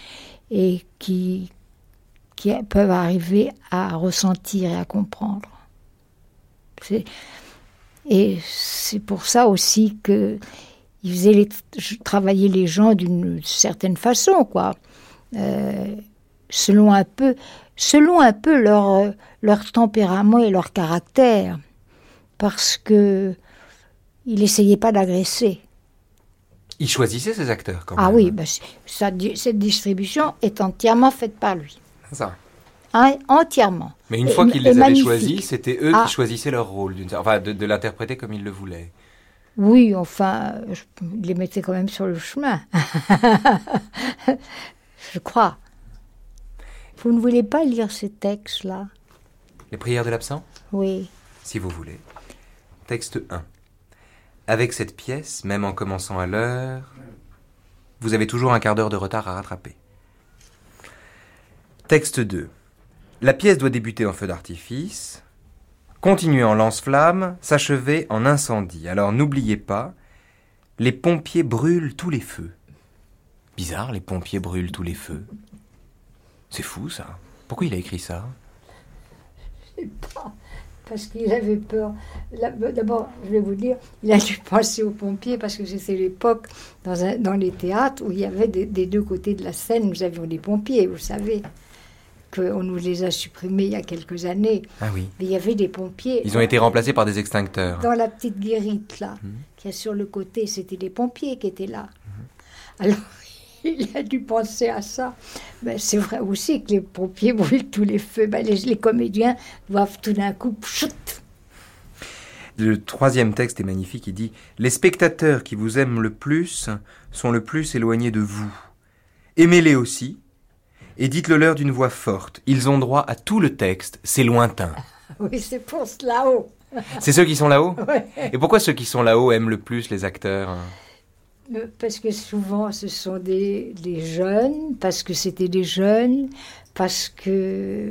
et qui, peuvent arriver à ressentir et à comprendre. Et c'est pour ça aussi que il faisait les, travailler les gens d'une certaine façon, quoi. Euh, selon un peu, selon un peu leur, euh, leur tempérament et leur caractère, parce que il essayait pas d'agresser. Il choisissait ses acteurs quand Ah même. oui, ben, sa cette distribution est entièrement faite par lui, ça. Hein, entièrement. Mais une fois qu'il les avait magnifique. choisis, c'était eux Ah. qui choisissaient leur rôle, enfin de, de l'interpréter comme ils le voulaient. Oui, enfin, je il les mettais quand même sur le chemin. <laughs> je crois. Vous ne voulez pas lire ces textes-là? Les prières de l'absent? Oui. si vous voulez. Texte 1. Avec cette pièce, même en commençant à l'heure, vous avez toujours un quart d'heure de retard à rattraper. Texte 2. La pièce doit débuter en feu d'artifice. continuer en lance-flamme, s'achever en incendie. Alors n'oubliez pas, les pompiers brûlent tous les feux. Bizarre, les pompiers brûlent tous les feux. C'est fou ça. Pourquoi il a écrit ça? Je sais pas. Parce qu'il avait peur. D'abord, je vais vous dire, il a dû penser aux pompiers parce que c'était l'époque dans, dans les théâtres où il y avait des, des, deux côtés de la scène, nous avions des pompiers, vous savez. qu'on nous les a supprimés il y a quelques années. Ah oui. Mais il y avait des pompiers. Ils ont été remplacés par des extincteurs. Dans la petite guérite, là, Mhm. qui est sur le côté, c'était des pompiers qui étaient là. Alors, <laughs> il a dû penser à ça. Mais c'est vrai aussi que les pompiers <laughs> brûlent tous les feux. Ben, les, les comédiens doivent tout d'un coup, chut, Le troisième texte est magnifique, il dit Les spectateurs qui vous aiment le plus sont le plus éloignés de vous. Aimez-les aussi, et dites-le leur d'une voix forte. Ils ont droit à tout le texte, c'est lointain. oui, c'est pour cela. Oh. C'est ceux qui sont là-haut? <laughs> Ouais. Et pourquoi ceux qui sont là-haut aiment le plus les acteurs? Parce que souvent, ce sont des, des jeunes, parce que c'était des jeunes, parce que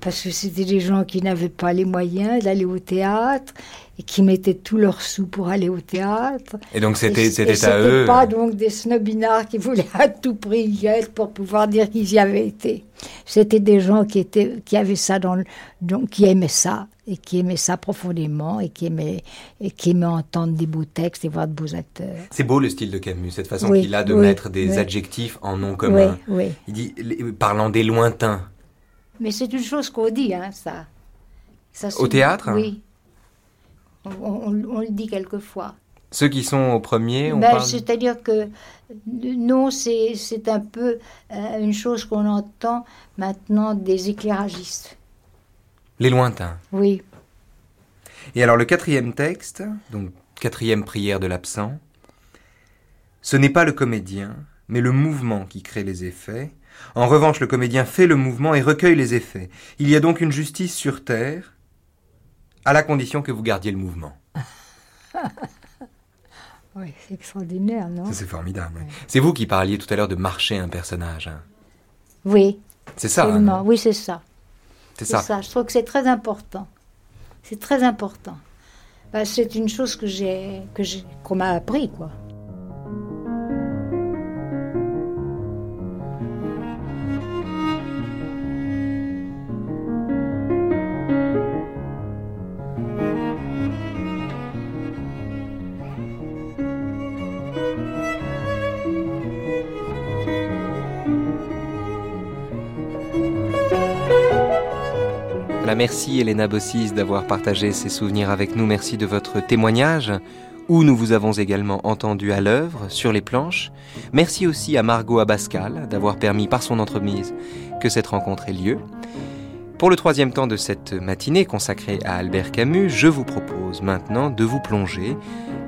parce que c'était des gens qui n'avaient pas les moyens d'aller au théâtre et qui mettaient tous leurs sous pour aller au théâtre. Et donc c'était c'était à eux. pas donc des snobinards qui voulaient à tout prix y être pour pouvoir dire qu'ils y avaient été. C'était des gens qui étaient qui avaient ça dans le, donc qui aimaient ça et qui aimaient ça profondément et qui aimaient et qui aimaient entendre des beaux textes et voir de beaux acteurs. C'est beau le style de Camus, cette façon Oui, qu'il a de oui, mettre des oui. adjectifs en nom commun. Oui, oui. Il dit, parlant des lointains. Mais c'est une chose qu'on dit, hein, ça. Au théâtre Oui. On, on- on le dit quelquefois. Ceux qui sont au premier, on Ben, parle... C'est-à-dire que non, c'est c'est un peu euh, une chose qu'on entend maintenant des éclairagistes. Les lointains. Oui. Et alors le quatrième texte, donc quatrième prière de l'absent, ce n'est pas le comédien, mais le mouvement qui crée les effets. En revanche, le comédien fait le mouvement et recueille les effets. Il y a donc une justice sur terre, à la condition que vous gardiez le mouvement. <laughs> Oui, c'est extraordinaire, non? C'est formidable. C'est vous qui parliez tout à l'heure de marcher un personnage. hein. Oui. C'est ça. hein. Oui, c'est ça. C'est ça. ça. Je trouve que c'est très important. C'est très important. Ben, c'est une chose que j'ai que j'ai qu'on m'a appris, quoi. Merci Elena Bossis d'avoir partagé ces souvenirs avec nous. Merci de votre témoignage où nous vous avons également entendu à l'œuvre, sur les planches. Merci aussi à Margot Abascal d'avoir permis par son entremise que cette rencontre ait lieu. Pour le troisième temps de cette matinée consacrée à Albert Camus, je vous propose maintenant de vous plonger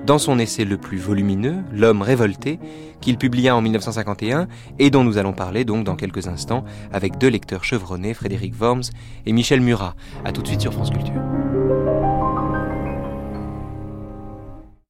dans son essai le plus volumineux, L'homme révolté, qu'il publia en 1951 et dont nous allons parler donc dans quelques instants avec deux lecteurs chevronnés, Frédéric Worms et Michel Murat. A tout de suite sur France Culture.